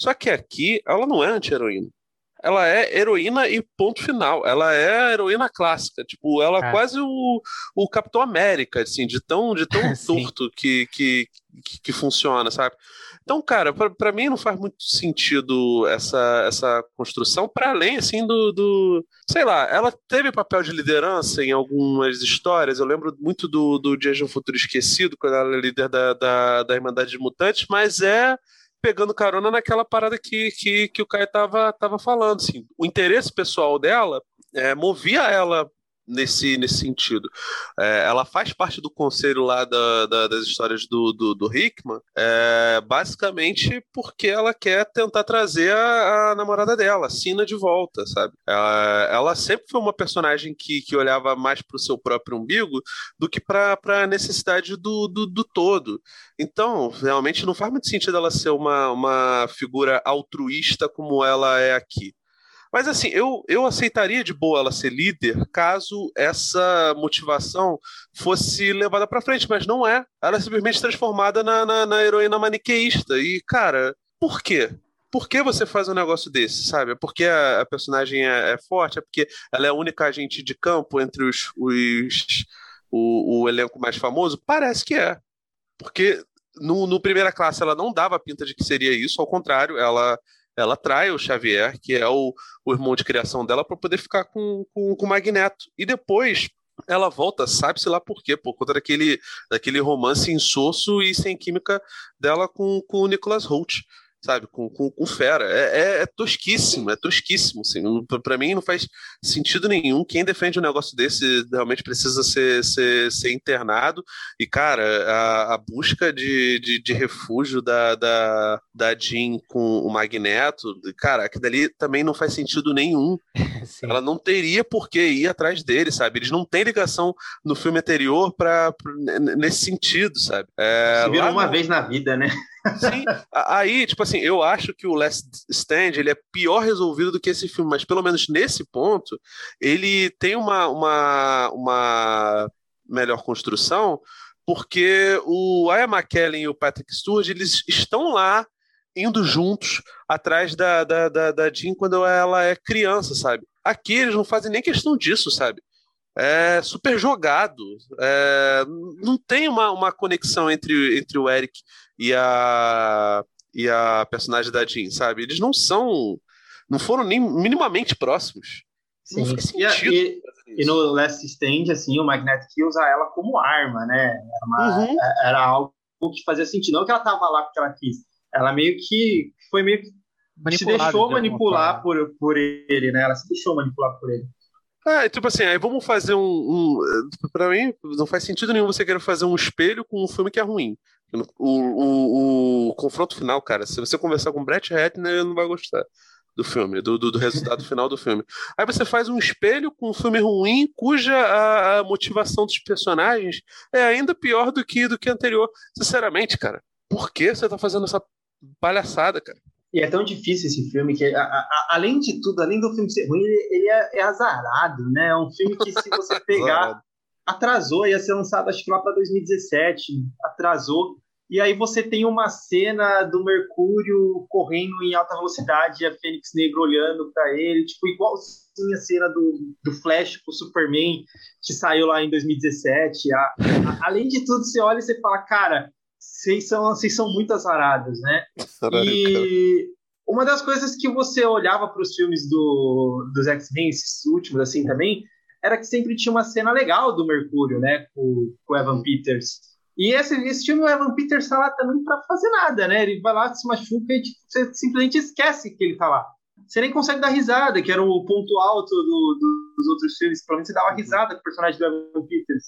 Só que aqui, ela não é anti-heroína ela é heroína e ponto final. Ela é a heroína clássica. Tipo, ela é, quase o, o Capitão América, assim, de tão, de tão [LAUGHS] torto que, que, que, que, funciona, sabe? Então, cara, para mim não faz muito sentido essa, essa construção, para além, assim, do, do. Sei lá, ela teve papel de liderança em algumas histórias. Eu lembro muito do, do Dias de um Futuro Esquecido, quando ela é líder da, da, da Irmandade de Mutantes, mas é pegando carona naquela parada que, que, que o Caio tava, tava falando. Assim, o interesse pessoal dela é, movia ela nesse, nesse sentido. É, ela faz parte do conselho lá da, da, das histórias do, do, do Hickman, é, basicamente porque ela quer tentar trazer a, a namorada dela, a Sina, de volta, sabe? Ela, ela, sempre foi uma personagem que, que olhava mais para o seu próprio umbigo do que para a necessidade do, do, do todo. Então, realmente não faz muito sentido ela ser uma, uma figura altruísta como ela é aqui. Mas assim, eu, eu aceitaria de boa ela ser líder caso essa motivação fosse levada para frente, mas não é. Ela é simplesmente transformada na, na, na heroína maniqueísta. E, cara, por quê? por que você faz um negócio desse, sabe? É porque a, a personagem é, é, forte, é porque ela é a única agente de campo entre os, os o, o, elenco mais famoso? Parece que é. Porque no, no, primeira classe ela não dava pinta de que seria isso, ao contrário, ela ela trai o Xavier, que é o, o irmão de criação dela, para poder ficar com, com, com o Magneto. E depois ela volta, sabe-se lá por quê, por conta daquele, daquele romance insosso e sem química dela com, com o Nicholas Holt sabe, com, com, com fera. É, é, é, tosquíssimo, é tosquíssimo. Assim. Para mim não faz sentido nenhum. Quem defende um negócio desse realmente precisa ser, ser, ser internado. E, cara, a, a busca de, de, de, refúgio da, da, da Jean com o Magneto, cara, aquilo dali também não faz sentido nenhum. [LAUGHS] Sim. Ela não teria por que ir atrás dele, sabe? Eles não têm ligação no filme anterior pra, nesse sentido, sabe?
É, Se viram uma no... vez na vida, né?
Sim, [LAUGHS] aí, tipo assim, eu acho que o Last Stand ele é pior resolvido do que esse filme, mas pelo menos nesse ponto, ele tem uma, uma, uma melhor construção, porque o Ian McKellen e o Patrick Stewart, eles estão lá indo juntos atrás da, da, da, da Jean quando ela é criança, sabe? Aqui eles não fazem nem questão disso, sabe? É super jogado. É, não tem uma, uma conexão entre, entre o Eric e a, e a personagem da Jean, sabe? Eles não são. Não foram nem minimamente próximos. Sim. Não faz
sentido. E, e, e, no Last Stand, assim, o Magneto que usa ela como arma, né? Era, uma, uhum. É, era, algo que fazia sentido. Não que ela tava lá porque ela quis. Ela meio que foi meio que se deixou manipular por, por ele, né? Ela se deixou manipular por ele.
É, tipo assim, aí vamos fazer um, um. Pra mim, não faz sentido nenhum você querer fazer um espelho com um filme que é ruim. O, o, o confronto final, cara, se você conversar com Brett Ratner, ele não vai gostar do filme, do, do, do, resultado [LAUGHS] final do filme. Aí você faz um espelho com um filme ruim, cuja a, a, motivação dos personagens é ainda pior do que do que anterior. Sinceramente, cara, por que você tá fazendo essa palhaçada, cara?
E é tão difícil esse filme que, a, a, além de tudo, além do filme ser ruim, ele, ele é, é, azarado, né? É um filme que, se você [LAUGHS] pegar, atrasou, ia ser lançado acho que lá para 2017, atrasou. E aí você tem uma cena do Mercúrio correndo em alta velocidade e a Fênix Negra olhando para ele, tipo, igualzinho a cena do, do Flash com o Superman, que saiu lá em 2017. A, a, além de tudo, você olha e você fala, cara, vocês são, vocês são muito azarados, né? e uma das coisas que você olhava para os filmes do, dos X-Men, esses últimos assim também, era que sempre tinha uma cena legal do Mercúrio, né? Com, com o Evan Peters. E esse, esse filme, o Evan Peters tá lá também para fazer nada, né? Ele vai lá, se machuca e tipo, você simplesmente esquece que ele tá lá. Você nem consegue dar risada, que era o ponto alto do, do, dos outros filmes. Pelo menos você dava uhum. risada com o personagem do Evan Peters.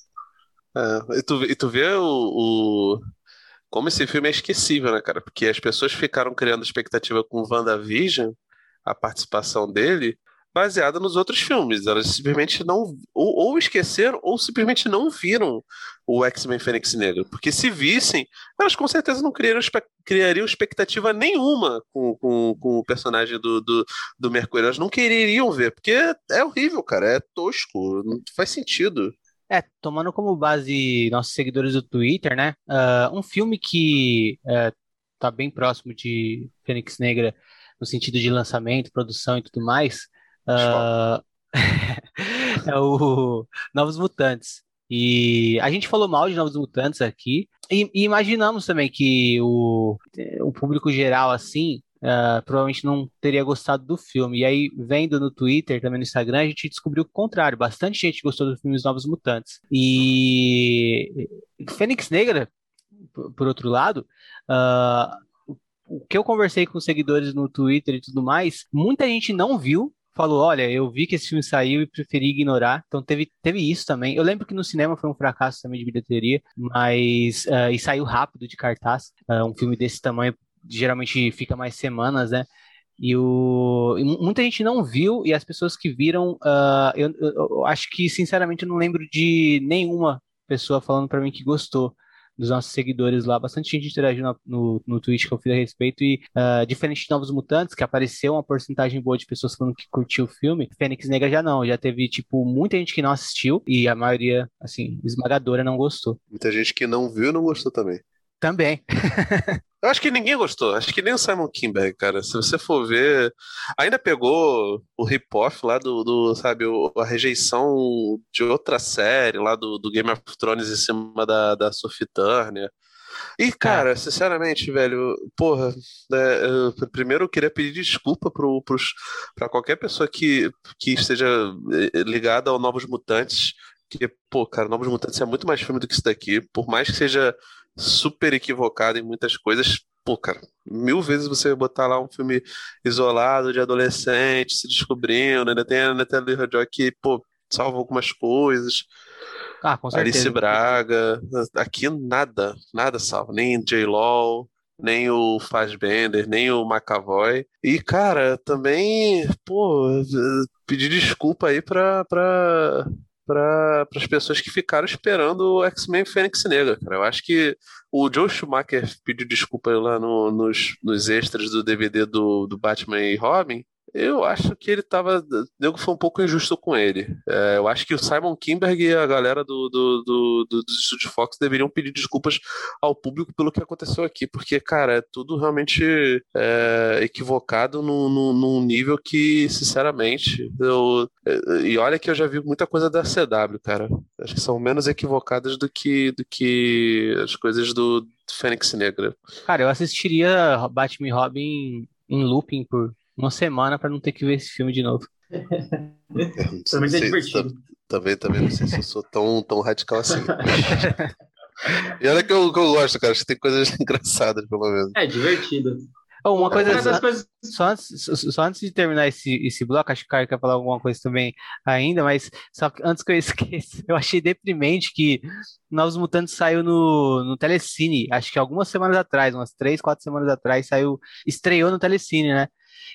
É, e, tu, e tu vê o, o, como esse filme é esquecível, né, cara? Porque as pessoas ficaram criando expectativa com WandaVision, a participação dele, baseada nos outros filmes. Elas simplesmente não. Ou, ou esqueceram, ou simplesmente não viram o X-Men Fênix Negro. Porque se vissem, elas com certeza não criariam, criariam expectativa nenhuma com, com, com o personagem do, do, do Mercúrio. Elas não quereriam ver, porque é horrível, cara. É tosco, não faz sentido.
É, tomando como base nossos seguidores do Twitter, né? Uh, um filme que uh, tá bem próximo de Fênix Negra no sentido de lançamento, produção e tudo mais, uh, [LAUGHS] é o Novos Mutantes. E a gente falou mal de Novos Mutantes aqui, e, e imaginamos também que o, o público geral, assim, Uh, provavelmente não teria gostado do filme. E aí, vendo no Twitter, também no Instagram, a gente descobriu o contrário. Bastante gente gostou do filme Os Novos Mutantes. E Fênix Negra, por outro lado, uh, o que eu conversei com seguidores no Twitter e tudo mais, muita gente não viu. Falou, olha, eu vi que esse filme saiu e preferi ignorar. Então teve, teve isso também. Eu lembro que no cinema foi um fracasso também de bilheteria, mas uh, e saiu rápido de cartaz. um filme desse tamanho geralmente fica mais semanas, né? E, o, e muita gente não viu, e as pessoas que viram, uh, eu, eu, eu, acho que, sinceramente, eu não lembro de nenhuma pessoa falando para mim que gostou dos nossos seguidores lá. Bastante gente interagiu no, no, no tweet que eu fiz a respeito. E, uh, diferente de Novos Mutantes, que apareceu uma porcentagem boa de pessoas falando que curtiu o filme, Fênix Negra já não. Já teve, tipo, muita gente que não assistiu e a maioria, assim, esmagadora não gostou.
Muita gente que não viu não gostou também.
Também.
Eu acho que ninguém gostou. Acho que nem o Simon Kinberg, cara. Se você for ver, ainda pegou o rip-off lá do, do, sabe, a rejeição de outra série lá do, do Game of Thrones em cima da, da Sophie Turner. E, cara, é. sinceramente, velho, porra, né, eu, primeiro eu queria pedir desculpa pro, pros, pra qualquer pessoa que, que esteja eh, ligada ao Novos Mutantes, que, pô, cara, Novos Mutantes é muito mais filme do que isso daqui, por mais que seja super equivocado em muitas coisas. Pô, cara, mil vezes você botar lá um filme isolado de adolescente se descobrindo, ainda tem a Natalie Joy que, pô, salva algumas coisas.
Ah, com certeza.
Alice Braga, aqui nada, nada salva, nem J-Law, nem o Fassbender, nem o McAvoy. E, cara, também, pô, pedir desculpa aí pra, pra, para as pessoas que ficaram esperando o X-Men Fênix Negra, cara. Eu acho que o Joe Schumacher pediu desculpa lá no, nos, nos extras do DVD do, do Batman e Robin, eu acho que ele tava. Nego foi um pouco injusto com ele. É, eu acho que o Simon Kimberg e a galera do, do, do, do, do Estúdio Fox deveriam pedir desculpas ao público pelo que aconteceu aqui, porque, cara, é tudo realmente é, equivocado num, num, num, nível que, sinceramente, eu. E olha que eu já vi muita coisa da CW, cara. Acho que são menos equivocadas do que, do que as coisas do Fênix Negra.
Cara, eu assistiria Batman e Robin em looping por uma semana para não ter que ver esse filme de novo. [LAUGHS]
Também é divertido.
Também, também não sei se eu sou tão, tão radical assim. [LAUGHS] e olha que eu, que eu gosto, cara. Acho que tem coisas [LAUGHS] engraçadas, pelo menos.
É divertido.
Oh, uma coisa, só, coisas... Só, antes, só antes de terminar esse, esse bloco, acho que o Caio quer falar alguma coisa também ainda, mas só antes que eu esqueça, eu achei deprimente que Novos Mutantes saiu no, no Telecine, acho que algumas semanas atrás, umas três, quatro semanas atrás, saiu, estreou no Telecine, né?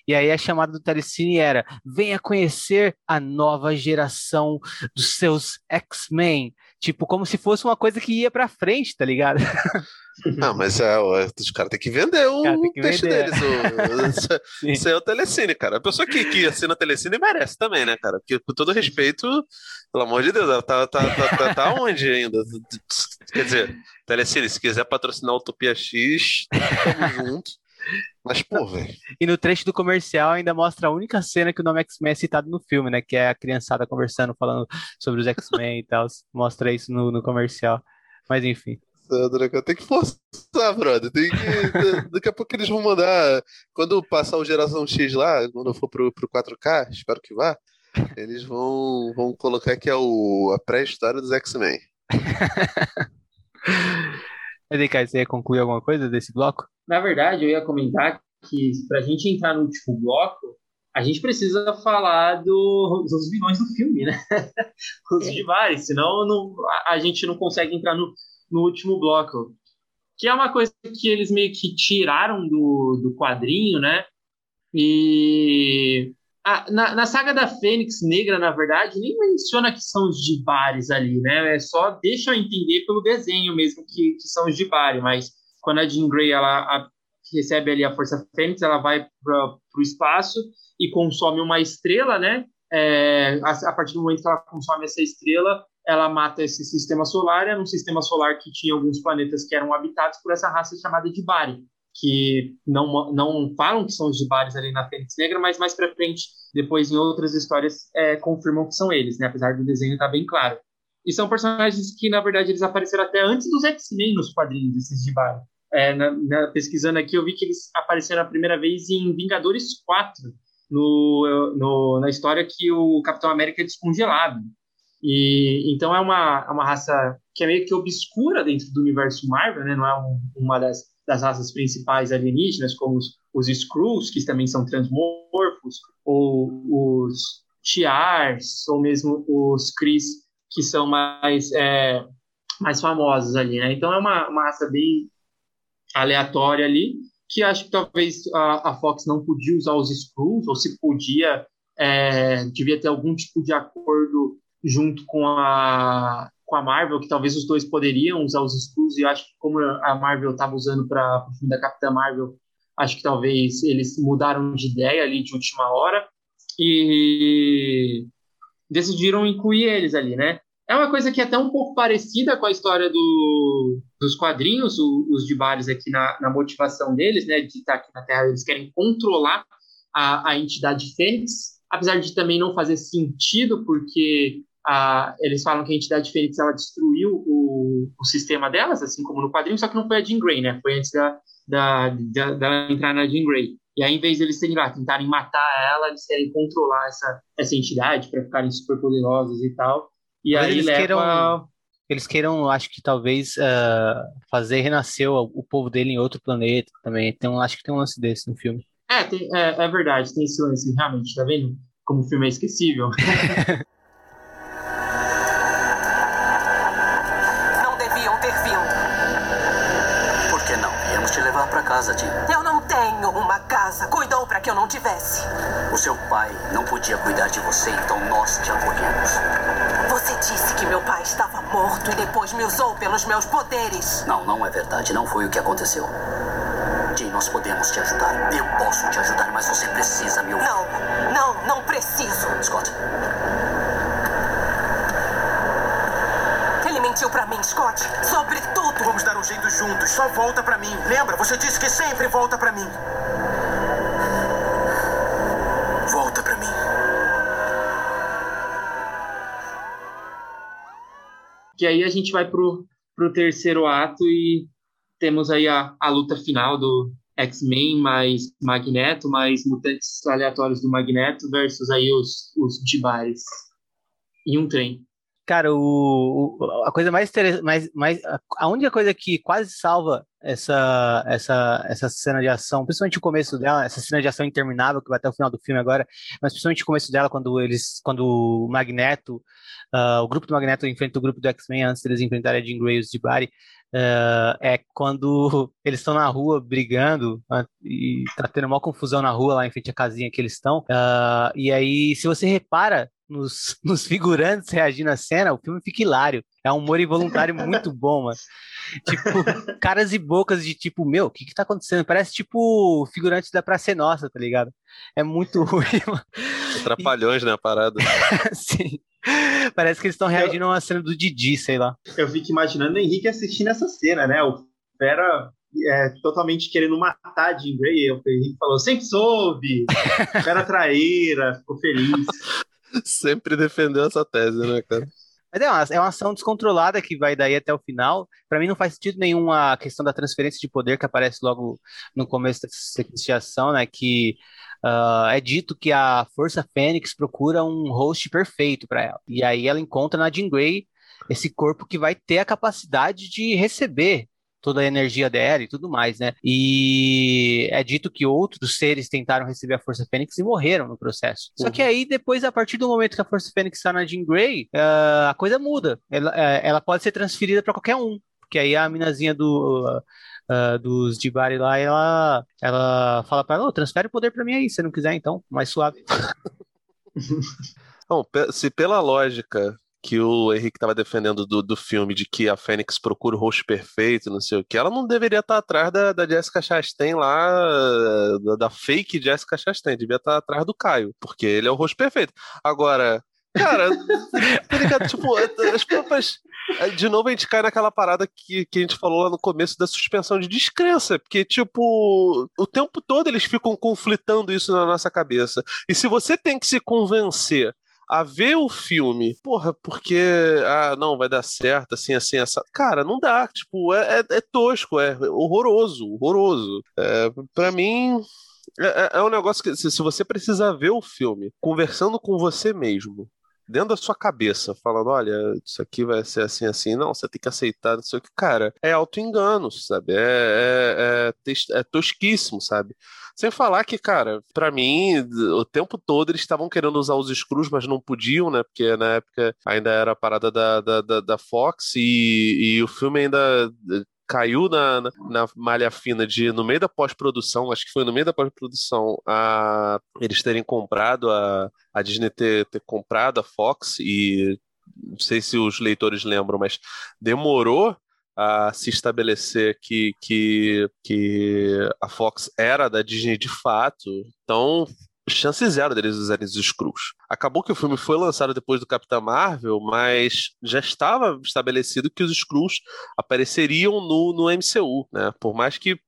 E aí a chamada do Telecine era: venha conhecer a nova geração dos seus X-Men. Tipo, como se fosse uma coisa que ia pra frente, tá ligado? [LAUGHS]
Ah, mas é, os caras têm que vender o que peixe vender. deles. O, [LAUGHS] isso é o Telecine, cara. A pessoa que, que assina Telecine merece também, né, cara? Porque, com todo respeito, pelo amor de Deus, ela tá, tá, tá, tá, tá onde ainda? Quer dizer, Telecine, se quiser patrocinar Utopia X, tamo junto. Mas, pô, velho.
E no trecho do comercial ainda mostra a única cena que o nome X-Men é citado no filme, né? Que é a criançada conversando, falando sobre os X-Men e tal. Mostra isso no, no comercial. Mas enfim.
Sandra, tem que forçar, brother. Tem que, [LAUGHS] daqui a pouco eles vão mandar. Quando passar o Geração X lá, quando for pro, pro 4K, espero que vá, eles vão, vão colocar que é o, a pré-história dos X-Men. [LAUGHS]
Mas aí, você ia concluir alguma coisa desse bloco?
Na verdade, eu ia comentar que para a gente entrar no último bloco, a gente precisa falar do, dos vilões do filme, né? [LAUGHS] Os é. senão não, a, a gente não consegue entrar no, no último bloco. Que é uma coisa que eles meio que tiraram do, do quadrinho, né? E ah, na, na, saga da Fênix Negra, na verdade, nem menciona que são os Jibari ali, né? É só deixa eu entender pelo desenho mesmo que, que são os Jibari, mas quando a Jean Grey ela a, recebe ali a Força Fênix, ela vai para o espaço e consome uma estrela, né? É, a, a, partir do momento que ela consome essa estrela, ela mata esse sistema solar. Era um sistema solar que tinha alguns planetas que eram habitados por essa raça chamada de Bari que não, não falam que são os Jibaris ali na Fênix Negra, mas mais para frente, depois em outras histórias, é, confirmam que são eles, né? apesar do desenho estar tá bem claro. E são personagens que, na verdade, eles apareceram até antes dos X-Men nos quadrinhos, esses Jibari. É, na, na, pesquisando aqui, eu vi que eles apareceram a primeira vez em Vingadores 4, no, no, na história que o Capitão América é descongelado. E, então é uma, é uma raça que é meio que obscura dentro do universo Marvel, né? não é um, uma das das raças principais alienígenas, como os, os Skrulls, que também são transmorfos, ou os Shi'ars, ou mesmo os Kree, que são mais, é, mais famosos ali, né? Então é uma, uma raça bem aleatória ali, que acho que talvez a, a Fox não podia usar os Skrulls, ou se podia, é, devia ter algum tipo de acordo junto com a com a Marvel, que talvez os dois poderiam usar os escudos, e eu acho que como a Marvel estava usando para o filme da Capitã Marvel, acho que talvez eles mudaram de ideia ali de última hora e decidiram incluir eles ali, né? É uma coisa que é até um pouco parecida com a história do, dos quadrinhos, o, os de Bares aqui na, na, motivação deles, né? De estar aqui na Terra, eles querem controlar a, a entidade Fênix, apesar de também não fazer sentido, porque a, eles falam que a entidade Fênix ela destruiu o, o sistema delas, assim como no quadrinho, só que não foi a Jean Grey, né? Foi antes da, da, da, da entrar na Jean Grey. E aí, em vez de eles terem lá, tentarem matar ela, eles querem controlar essa, essa entidade para ficarem super poderosos e tal. E Mas aí eles leva... queiram,
eles queiram, acho que talvez uh, fazer renascer o, o, povo dele em outro planeta também. Então, acho que tem um lance desse no filme.
É, tem, é, é verdade, tem esse lance, realmente, tá vendo? Como o filme é esquecível. [LAUGHS]
casa, Tim.
Eu não tenho uma casa. Cuidou para que eu não tivesse.
O seu pai não podia cuidar de você, então nós te acolhemos.
Você disse que meu pai estava morto e depois me usou pelos meus poderes.
Não, não é verdade. Não foi o que aconteceu. Jay, nós podemos te ajudar. Eu posso te ajudar, mas você precisa me ouvir.
Não, não, não preciso.
Scott.
Ele Scott. Sobre tudo.
Vamos dar um jeito juntos. Só volta pra mim. Lembra? Você disse que sempre volta pra mim. Volta pra mim.
que aí a gente vai pro, pro terceiro ato e temos aí a, a luta final do X-Men mais Magneto, mais mutantes aleatórios do Magneto versus aí os, os Dibares em um trem.
Cara, o, o, a coisa mais interessante, mais, mais, a única coisa que quase salva essa, essa, essa cena de ação, principalmente o começo dela, essa cena de ação interminável que vai até o final do filme agora, mas principalmente o começo dela, quando eles, quando o Magneto, uh, o grupo do Magneto enfrenta o grupo do X-Men antes deles enfrentarem a Jean Grey e os uh, é quando [LAUGHS] eles estão na rua brigando uh, e tá tendo uma confusão na rua lá em frente à casinha que eles estão, e aí, se você repara nos, [LAUGHS] nos figurantes reagindo à cena, o filme fica hilário. É um humor involuntário muito [LAUGHS] bom, mano. Tipo, caras e bocas de tipo, meu, o que que tá acontecendo? Parece tipo figurantes da Praça Nossa, tá ligado? É muito [LAUGHS] ruim, mano.
Trapalhões, e... né, a parada.
Sim. Parece que eles estão reagindo eu... a uma cena do Didi, sei lá.
Eu fico imaginando o Henrique assistindo essa cena, né? O Fera é, totalmente querendo matar Jim Grey. O Henrique falou, sempre soube, Fera traíra, ficou feliz. [LAUGHS]
Sempre defendeu essa tese, né, cara?
Mas é uma, é uma ação descontrolada que vai daí até o final. Para mim não faz sentido nenhum a questão da transferência de poder que aparece logo no começo dessa sequência de ação, né? Que uh, é dito que a Força Fênix procura um host perfeito para ela. E aí ela encontra na Jean Grey esse corpo que vai ter a capacidade de receber toda a energia dela e tudo mais, né? E é dito que outros seres tentaram receber a Força Fênix e morreram no processo. Uhum. Só que aí, depois, a partir do momento que a Força Fênix está na Jean Grey, uh, a coisa muda. Ela, uh, ela pode ser transferida para qualquer um. Porque aí a minazinha do. Uh, dos Dibari lá, ela, ela fala para ela, oh, transfere o poder para mim aí, se não quiser, então, mais suave. [LAUGHS]
Bom, se pela lógica que o Henrique estava defendendo do, do filme, de que a Fênix procura o rosto perfeito, não sei o que, ela não deveria estar tá atrás da, da Jessica Chastain lá, da, da fake Jessica Chastain, devia estar tá atrás do Caio, porque ele é o rosto perfeito. Agora, cara, [LAUGHS] tá? Tipo, as próprias. De novo, a gente cai naquela parada que, que a gente falou lá no começo da suspensão de descrença, porque, tipo, o tempo todo eles ficam conflitando isso na nossa cabeça. E se você tem que se convencer a ver o filme, porra, porque, ah, não, vai dar certo, assim, assim, essa. Cara, não dá, tipo, é, é, é tosco, é horroroso, horroroso. É, pra mim, é, é, é um negócio que, se, você precisa ver o filme conversando com você mesmo, dentro da sua cabeça, falando, olha, isso aqui vai ser assim, assim, não, você tem que aceitar, não sei o que, cara, é auto-engano, sabe? É, é, é, é tosquíssimo, sabe? Sem falar que, cara, para mim, o tempo todo eles estavam querendo usar os screws, mas não podiam, né? Porque na época ainda era a parada da, da, da, da Fox e, e o filme ainda caiu na, na, na, malha fina de, no meio da pós-produção, acho que foi no meio da pós-produção, a, eles terem comprado, a, a Disney ter, ter comprado a Fox e não sei se os leitores lembram, mas demorou a se estabelecer que, que, que a Fox era da Disney de fato, então chance zero deles usarem os Skrulls. Acabou que o filme foi lançado depois do Capitão Marvel, mas já estava estabelecido que os Skrulls apareceriam no, no MCU, né? Por mais que,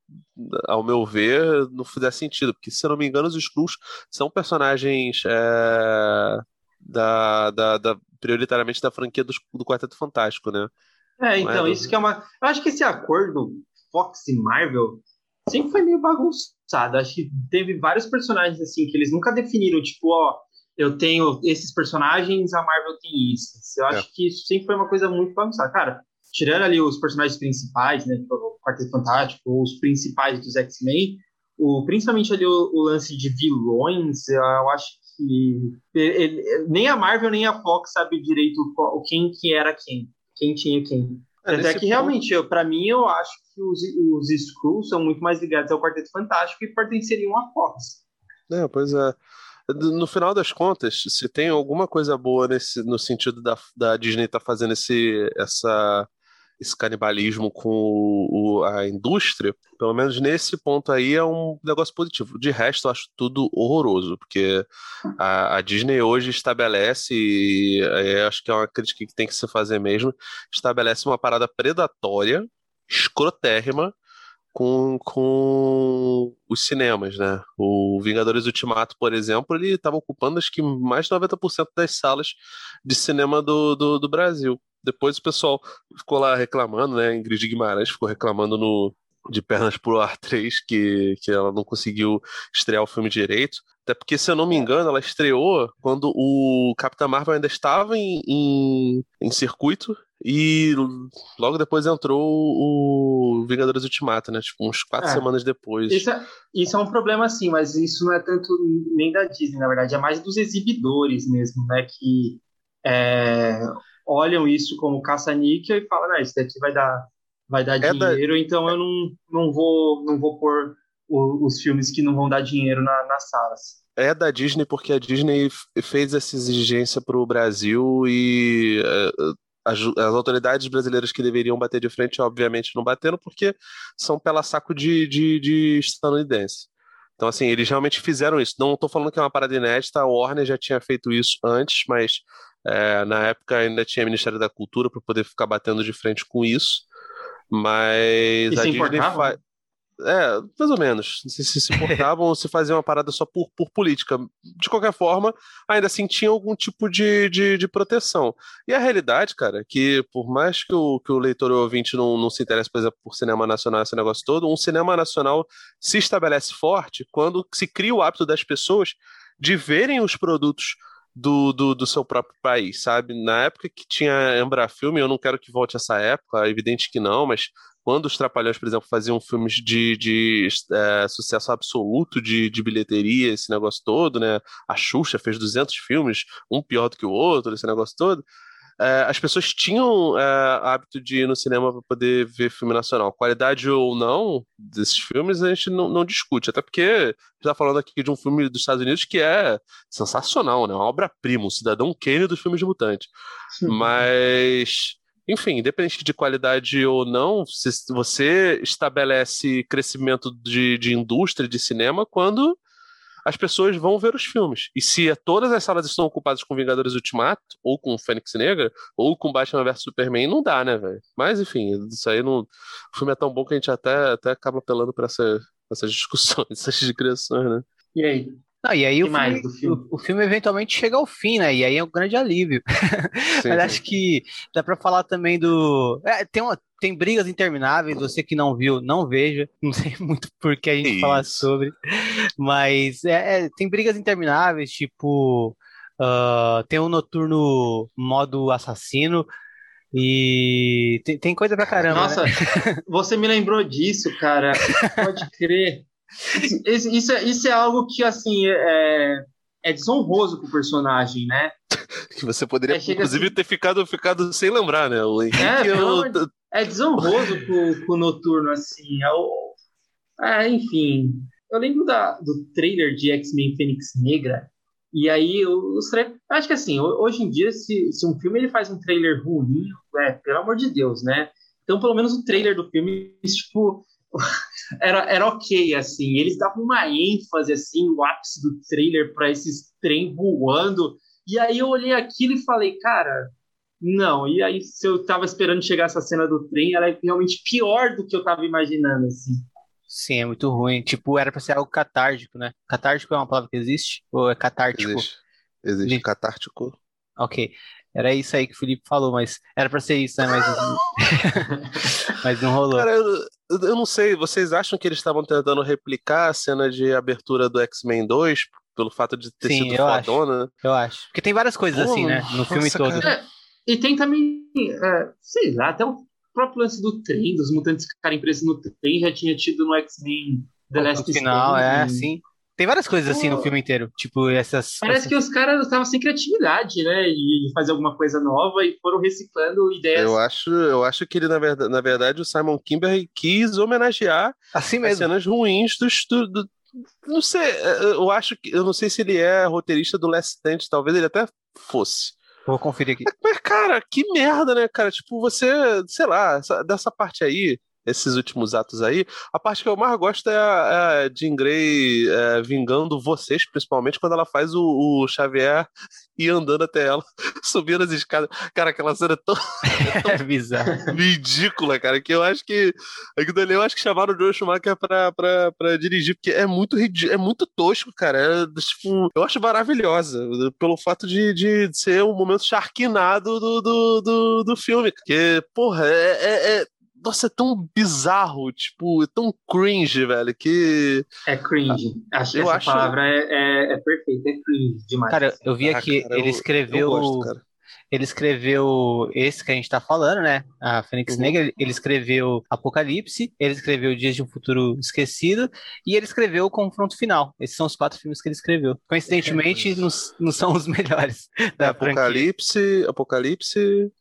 ao meu ver, não fizesse sentido, porque se eu não me engano, os Skrulls são personagens é, da, da, da, prioritariamente da franquia do, do Quarteto Fantástico, né?
É, então, é isso que é uma. Eu acho que esse acordo Fox e Marvel sempre foi meio bagunçado. Acho que teve vários personagens assim que eles nunca definiram, tipo, ó, eu tenho esses personagens, a Marvel tem isso. Eu acho é. que isso sempre foi uma coisa muito bagunçada. Cara, tirando ali os personagens principais, né, tipo, o Quarteto Fantástico, os principais dos X-Men, o, principalmente ali o, o, lance de vilões, eu acho que ele, nem a Marvel nem a Fox sabe direito qual, quem que era quem, quem tinha quem. É, Até que ponto... realmente, para mim, eu acho que os, os Skrulls são muito mais ligados ao Quarteto Fantástico e pertenceriam à Fox.
É, pois é. No final das contas, se tem alguma coisa boa nesse, no sentido da, da Disney estar tá fazendo esse, essa, esse canibalismo com o, o, a indústria, pelo menos nesse ponto aí é um negócio positivo. De resto, eu acho tudo horroroso, porque a, a Disney hoje estabelece, e é, acho que é uma crítica que tem que se fazer mesmo, estabelece uma parada predatória, escrotérrima, com, com os cinemas, né? O Vingadores Ultimato, por exemplo, ele estava ocupando acho que mais de 90% das salas de cinema do, do, do Brasil. Depois o pessoal ficou lá reclamando, né? Ingrid Guimarães ficou reclamando no de Pernas pro Ar 3 que, que ela não conseguiu estrear o filme direito. Até porque, se eu não me engano, ela estreou quando o Capitão Marvel ainda estava em, em, em circuito e logo depois entrou o Vingadores Ultimato, né? Tipo, uns quatro é, semanas depois.
Isso é, isso é um problema, sim, mas isso não é tanto nem da Disney, na verdade, é mais dos exibidores mesmo, né? Que é, olham isso como caça-níquel e falam, ah, isso daqui vai dar, vai dar é dinheiro, da... então eu não, não, vou, não vou pôr o, os filmes que não vão dar dinheiro na, nas salas.
É da Disney porque a Disney fez essa exigência para o Brasil e uh, as, as, autoridades brasileiras que deveriam bater de frente, obviamente, não bateram porque são pela saco de, de, de estadunidense. Então, assim, eles realmente fizeram isso. Não estou falando que é uma parada inédita, a Warner já tinha feito isso antes, mas é, na época ainda tinha Ministério da Cultura para poder ficar batendo de frente com isso. Mas
e
a
Disney faz.
É, mais ou menos. Não sei se se importavam ou se faziam uma parada só por, por política. De qualquer forma, ainda assim tinha algum tipo de, de, de, proteção. E a realidade, cara, é que por mais que o, que o leitor ou ouvinte não, não se interesse, por exemplo, por cinema nacional, esse negócio todo, um cinema nacional se estabelece forte quando se cria o hábito das pessoas de verem os produtos do, do, do, seu próprio país, sabe? Na época que tinha Embrafilme, eu não quero que volte essa época, é evidente que não, mas quando os Trapalhões, por exemplo, faziam filmes de, de é, sucesso absoluto de, de bilheteria, esse negócio todo, né? A Xuxa fez 200 filmes, um pior do que o outro, esse negócio todo é, as pessoas tinham é, hábito de ir no cinema para poder ver filme nacional. Qualidade ou não desses filmes a gente não, não discute, até porque a gente está falando aqui de um filme dos Estados Unidos que é sensacional, né? Uma obra-prima, um cidadão Kane dos filmes de mutante. Mas enfim, independente de qualidade ou não, você estabelece crescimento de, de indústria de cinema quando as pessoas vão ver os filmes. E se todas as salas estão ocupadas com Vingadores Ultimato, ou com Fênix Negra, ou com Batman vs Superman, não dá, né, velho? Mas, enfim, isso aí não. O filme é tão bom que a gente até, até acaba apelando para essa, essas discussões, [LAUGHS] essas digressões, né?
E aí?
Não, e aí o filme, filme? O, o, filme, eventualmente chega ao fim, né? E aí é um grande alívio. [LAUGHS] Sim, Mas acho que dá para falar também do. É, tem, uma, tem brigas intermináveis, você que não viu, não veja. [LAUGHS] Não sei muito por que a gente falar sobre. Mas é, é, tem brigas intermináveis, tipo. Uh, tem um noturno modo assassino. E tem, tem coisa pra caramba.
Nossa,
né? [LAUGHS]
você me lembrou disso, cara. Pode crer. Isso, é, isso é algo que, assim, é, é desonroso pro personagem, né? [LAUGHS]
que você poderia, é, inclusive, assim... ter ficado, ficado sem lembrar, né? O Henrique,
é, eu... é desonroso pro, pro Noturno, assim. É, é, enfim, eu lembro da, do trailer de X-Men Fênix Negra, E aí, os trailers. Acho que assim, hoje em dia, se, se um filme ele faz um trailer ruim, é, pelo amor de Deus, né? Então, pelo menos o trailer do filme, [LAUGHS] tipo, era, era ok, assim. Eles davam uma ênfase, assim, o ápice do trailer para esses trem voando. E aí eu olhei aquilo e falei, cara, não. E aí, se eu tava esperando chegar essa cena do trem, ela é realmente pior do que eu tava imaginando, assim.
Sim, é muito ruim. Tipo, era pra ser algo catártico, né? Catártico é uma palavra que existe? Ou é catártico?
Existe. Existe catártico.
Ok. Era isso aí que o Felipe falou, mas era pra ser isso, né? Mas, [LAUGHS] mas não rolou.
Cara, eu, eu não sei, vocês acham que eles estavam tentando replicar a cena de abertura do X-Men 2 pelo fato de ter
Sim,
sido
eu
fodona?
Acho, eu acho. Porque tem várias coisas
Pô,
assim, né? No filme
nossa,
todo.
cara.
É, e tem também, é, sei lá, até o próprio lance do trem, dos mutantes ficarem presos no trem, já tinha tido no X-Men The
No
Last
final,
Stand,
é,
e-
sim. Tem várias coisas assim no
Pô.
filme inteiro. Tipo, essas.
Parece
essas-
que os caras estavam sem criatividade, né? E fazer alguma coisa nova e foram reciclando ideias.
Eu acho, eu acho que ele, na verdade, na verdade, o Simon Kimber quis homenagear
Assim
as
mesmo.
cenas ruins dos. Do, do- não sei, é, eu acho que. Eu não sei se ele é roteirista do Last Stand, talvez ele até fosse.
Vou conferir aqui.
Mas, cara, que merda, né, cara? Tipo, você, sei lá, essa- dessa parte aí, esses últimos atos aí, a parte que eu mais gosto é a, é a Jean Grey é, vingando vocês, principalmente quando ela faz o, o Xavier [LAUGHS] ir andando até ela, [LAUGHS] subindo as escadas. Cara, aquela cena [LAUGHS] é tão
É bizarro.
ridícula, cara, que eu acho que. Aquilo ali eu acho que chamaram o Joe Schumacher pra, pra, pra dirigir, porque é muito é muito tosco, cara. É, tipo, eu acho maravilhosa, pelo fato de, de ser um momento charquinado do, do, do, do filme. Porque, porra, é. é- é- nossa, é tão bizarro, tipo, é tão cringe, velho, que.
É cringe. Acho que
Eu
essa
acho-
palavra é, é, é perfeita, é cringe demais.
Cara, eu vi
Ah,
aqui,
cara,
ele
eu-
escreveu.
Eu gosto, cara.
Ele escreveu esse que a gente tá falando, né? A Fênix
Uhum.
Negra. Ele escreveu Apocalipse, ele escreveu Dias de um Futuro Esquecido e ele escreveu o Confronto Final. Esses são os quatro filmes que ele escreveu. Coincidentemente, não, não são os [LAUGHS] melhores da franquia.
Apocalipse, Apocalipse.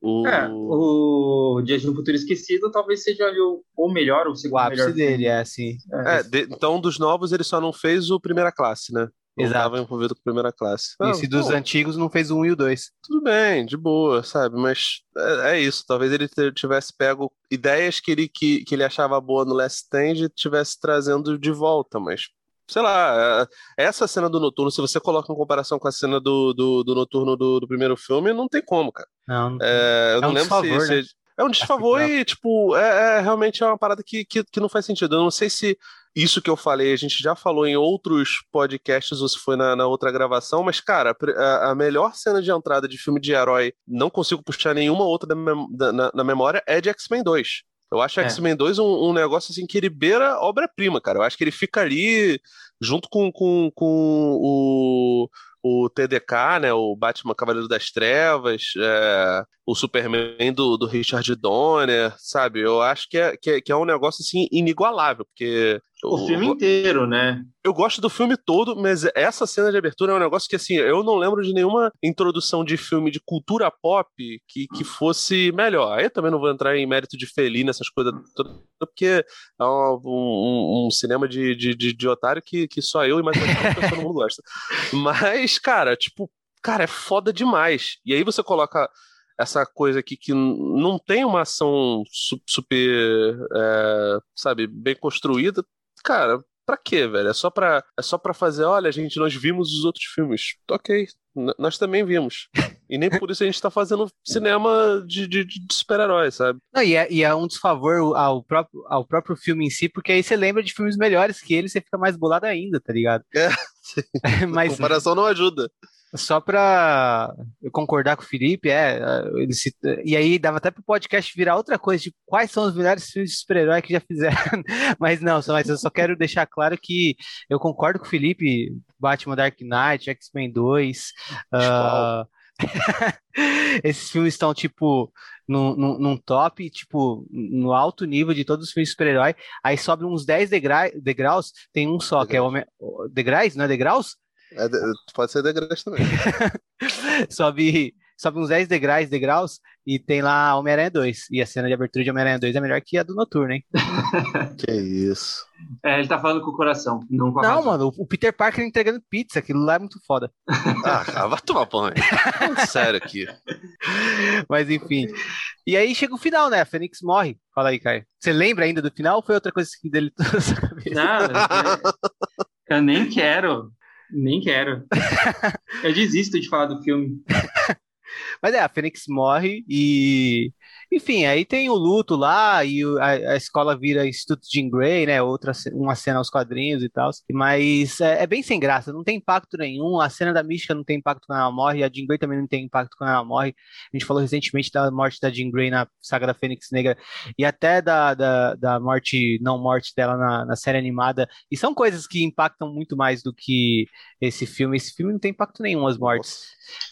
O...
É, o Dias de um Futuro Esquecido talvez seja ali o, o melhor, o
O
segundo
ápice
melhor
dele, é assim.
É, de- então, dos novos, ele só não fez o Primeira Classe, né? Não
Exato.
estava envolvido com Primeira Classe. Ah,
Esse dos
pô,
antigos não fez o 1 e o 2.
Tudo bem, de boa, sabe? Mas é, é isso. Talvez ele tivesse pego ideias que ele, que, que ele achava boa no Last Stand e tivesse trazendo de volta, mas. Sei lá, é- essa cena do Noturno, se você coloca em comparação com a cena do, do, do Noturno do, do primeiro filme, não tem como, cara.
Não, não
É, eu
É
não
um
lembro se-
desfavor, né?
se, É um desfavor
bravo.
e, tipo, é, é realmente é uma parada que, que, que não faz sentido. Eu não sei se isso que eu falei a gente já falou em outros podcasts ou se foi na, na outra gravação, mas, cara, a, a melhor cena de entrada de filme de herói, não consigo puxar nenhuma outra da mem- da- na, na memória, é de X-Men 2. Eu acho
É.
X-Men 2 um, um negócio assim que ele beira obra-prima, cara. Eu acho que ele fica ali junto com, com, com o, o TDK, né? O Batman Cavaleiro das Trevas, é, o Superman do, do Richard Donner, sabe? Eu acho que é, que é, que é um negócio assim inigualável, porque
O filme inteiro, né?
eu gosto do filme todo, mas essa cena de abertura é um negócio que, assim, eu não lembro de nenhuma introdução de filme de cultura pop que, que fosse melhor. Aí eu também não vou entrar em mérito de Fellini, essas coisas todas, porque é um, um- um cinema de, de, de, de otário que, que só eu e mais no mundo gosta. [LAUGHS] Mas, cara, tipo, cara, é foda demais. E aí você coloca essa coisa aqui que não tem uma ação su- super, é, sabe, bem construída. Cara, pra quê, velho? É só pra, é só pra fazer, olha, gente, nós vimos os outros filmes. Ok, nós também vimos. E nem por isso a gente tá fazendo cinema de, de, de super-heróis, sabe?
Não, e, é, e é um desfavor ao próprio, ao próprio filme em si, porque aí você lembra de filmes melhores que ele, você fica mais bolado ainda, tá ligado?
É, [LAUGHS] A
Mas
comparação não ajuda.
só eu concordar com o Felipe, é, ele se- e aí dava até pro podcast virar outra coisa, tipo, quais são os melhores filmes de super-herói que já fizeram? [LAUGHS] Mas não, só, mas eu só quero deixar claro que eu concordo com o Felipe, Batman Dark Knight, X-Men 2, ah, [LAUGHS] esses filmes estão, tipo, num, num, num top, tipo, no alto nível de todos os filmes de super-herói. Aí sobe uns 10 degra degraus, tem um só, que é Homem... Degraus, não é degraus?
É de- pode ser degraus também. [LAUGHS]
sobe, sobe uns 10 degraus, degraus e tem lá Homem-Aranha 2. E a cena de abertura de Homem-Aranha 2 é melhor que a do Noturno, hein? [LAUGHS]
que isso.
É, ele tá falando com o coração, não com a
Não,
razão.
mano, o Peter Parker entregando pizza, aquilo lá é muito foda. [LAUGHS]
Ah, vai tomar banho. Sério aqui. [LAUGHS]
Mas enfim. E aí chega o final, né? A Fênix morre. Fala aí, Caio. Você lembra ainda do final ou foi outra coisa que dele toda essa cabeça?
Não, eu nem quero. Nem quero. Eu desisto de falar do filme.
Mas é, a Fênix morre e. Enfim, aí tem o luto lá e a, a escola vira Instituto Jean Grey, né? Outra, uma cena aos quadrinhos e tal. Mas é, é bem sem graça, não tem impacto nenhum. A cena da Mística não tem impacto quando ela morre, a Jean Grey também não tem impacto quando ela morre. A gente falou recentemente da morte da Jean Grey na saga da Fênix Negra e até da, da, da morte, não morte dela na, na série animada. E são coisas que impactam muito mais do que esse filme. Esse filme não tem impacto nenhum, as mortes.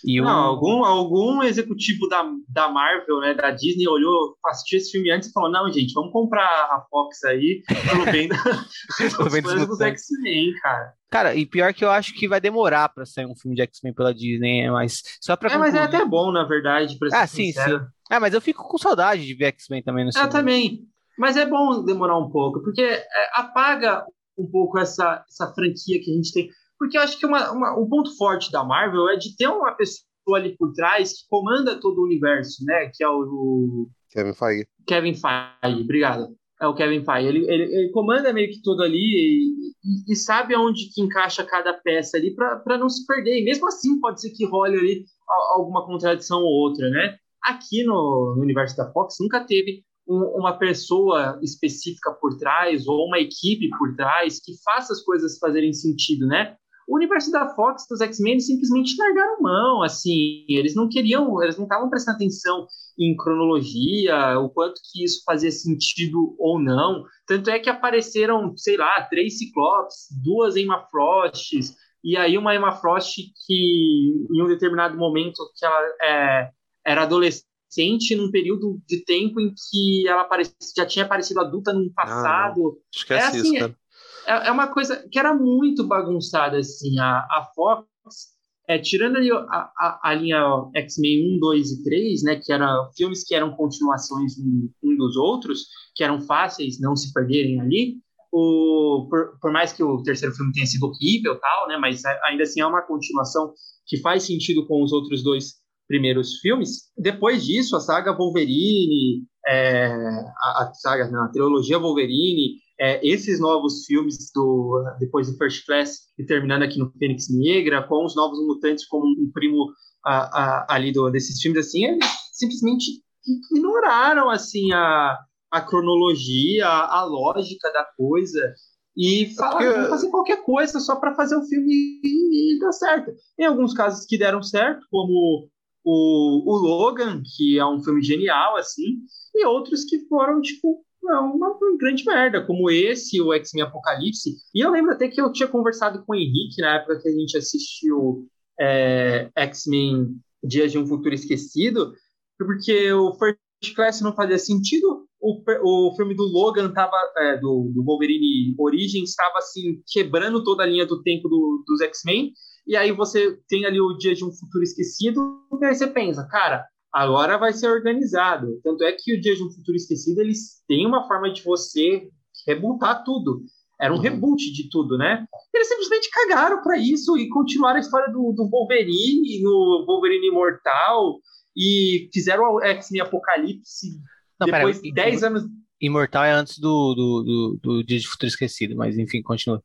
E o-
Não, algum, algum executivo da, da Marvel, né, da Disney, olhou, assistiu esse filme antes e falou: não, gente, vamos comprar a Fox aí pelo bem, da,
dos
dos fãs dos
mutantes.
X-Men, cara.
Cara, e pior que eu acho que vai demorar pra sair um filme de X-Men pela Disney, mas só pra
É, mas é
concluir-
até bom, na verdade, pra ser
Ah, sim,
sincero.
Ah, mas eu fico com saudade de ver X-Men também no
Eu
cinema.
também. Mas é bom demorar um pouco, porque é, apaga um pouco essa, essa franquia que a gente tem. Porque eu acho que uma, uma- um ponto forte da Marvel é de ter uma pessoa ali por trás que comanda todo o universo, né? Que é o,
Kevin Feige.
Kevin Feige. Obrigado. É o Kevin Feige. Ele, ele, ele comanda meio que tudo ali e, e- e sabe aonde que encaixa cada peça ali para não se perder. E mesmo assim pode ser que role ali alguma contradição ou outra, né? Aqui no, no universo da Fox nunca teve um- uma pessoa específica por trás ou uma equipe por trás que faça as coisas fazerem sentido, né? O universo da Fox, dos X-Men, simplesmente largaram mão, assim, eles não queriam, eles não estavam prestando atenção em cronologia, o quanto que isso fazia sentido ou não. Tanto é que apareceram, sei lá, três Ciclopes, duas Emma Frosts, e aí uma Emma Frost que, em um determinado momento, que ela é, era adolescente, num período de tempo em que ela já tinha aparecido adulta num passado.
Esquece
É assim,
isso, cara.
É, é uma coisa que era muito bagunçada, assim, a, a Fox, é, tirando ali a, a, a linha X-Men 1, 2 e 3, né, que eram filmes que eram continuações um, um dos outros, que eram fáceis não se perderem ali, o, por, por mais que o terceiro filme tenha sido horrível tal, né, mas ainda assim é uma continuação que faz sentido com os outros dois primeiros filmes. Depois disso, a saga Wolverine, é, a, a saga, não, a trilogia Wolverine, é, esses novos filmes do depois do First Class e terminando aqui no Fênix Negra, com os novos mutantes como um primo a, a, ali do, desses filmes, assim, eles simplesmente ignoraram assim a, a cronologia, a, a lógica da coisa e falaram
porque-
fazer qualquer coisa só para fazer o filme e, e dar certo. Em alguns casos que deram certo, como o, o Logan, que é um filme genial, assim, e outros que foram, tipo, não, uma, uma grande merda, como esse, o X-Men Apocalipse. E eu lembro até que eu tinha conversado com o Henrique na época que a gente assistiu é, X-Men Dias de um Futuro Esquecido, porque o First Class não fazia sentido, o, o filme do Logan tava, é, do, do Wolverine Origins estava assim, quebrando toda a linha do tempo do- dos X-Men, e aí você tem ali o Dia de um Futuro Esquecido, e aí você pensa, cara, agora vai ser organizado. Tanto é que o Dia de um Futuro Esquecido, eles têm uma forma de você rebootar tudo. Era um
Uhum.
reboot de tudo, né? Eles simplesmente cagaram pra isso e continuaram a história do, do Wolverine, no Wolverine Imortal, e fizeram o X-Men Apocalipse
Não,
depois de 10 anos.
Imortal é antes do, do, do, do Dia de Futuro Esquecido, mas enfim, continua.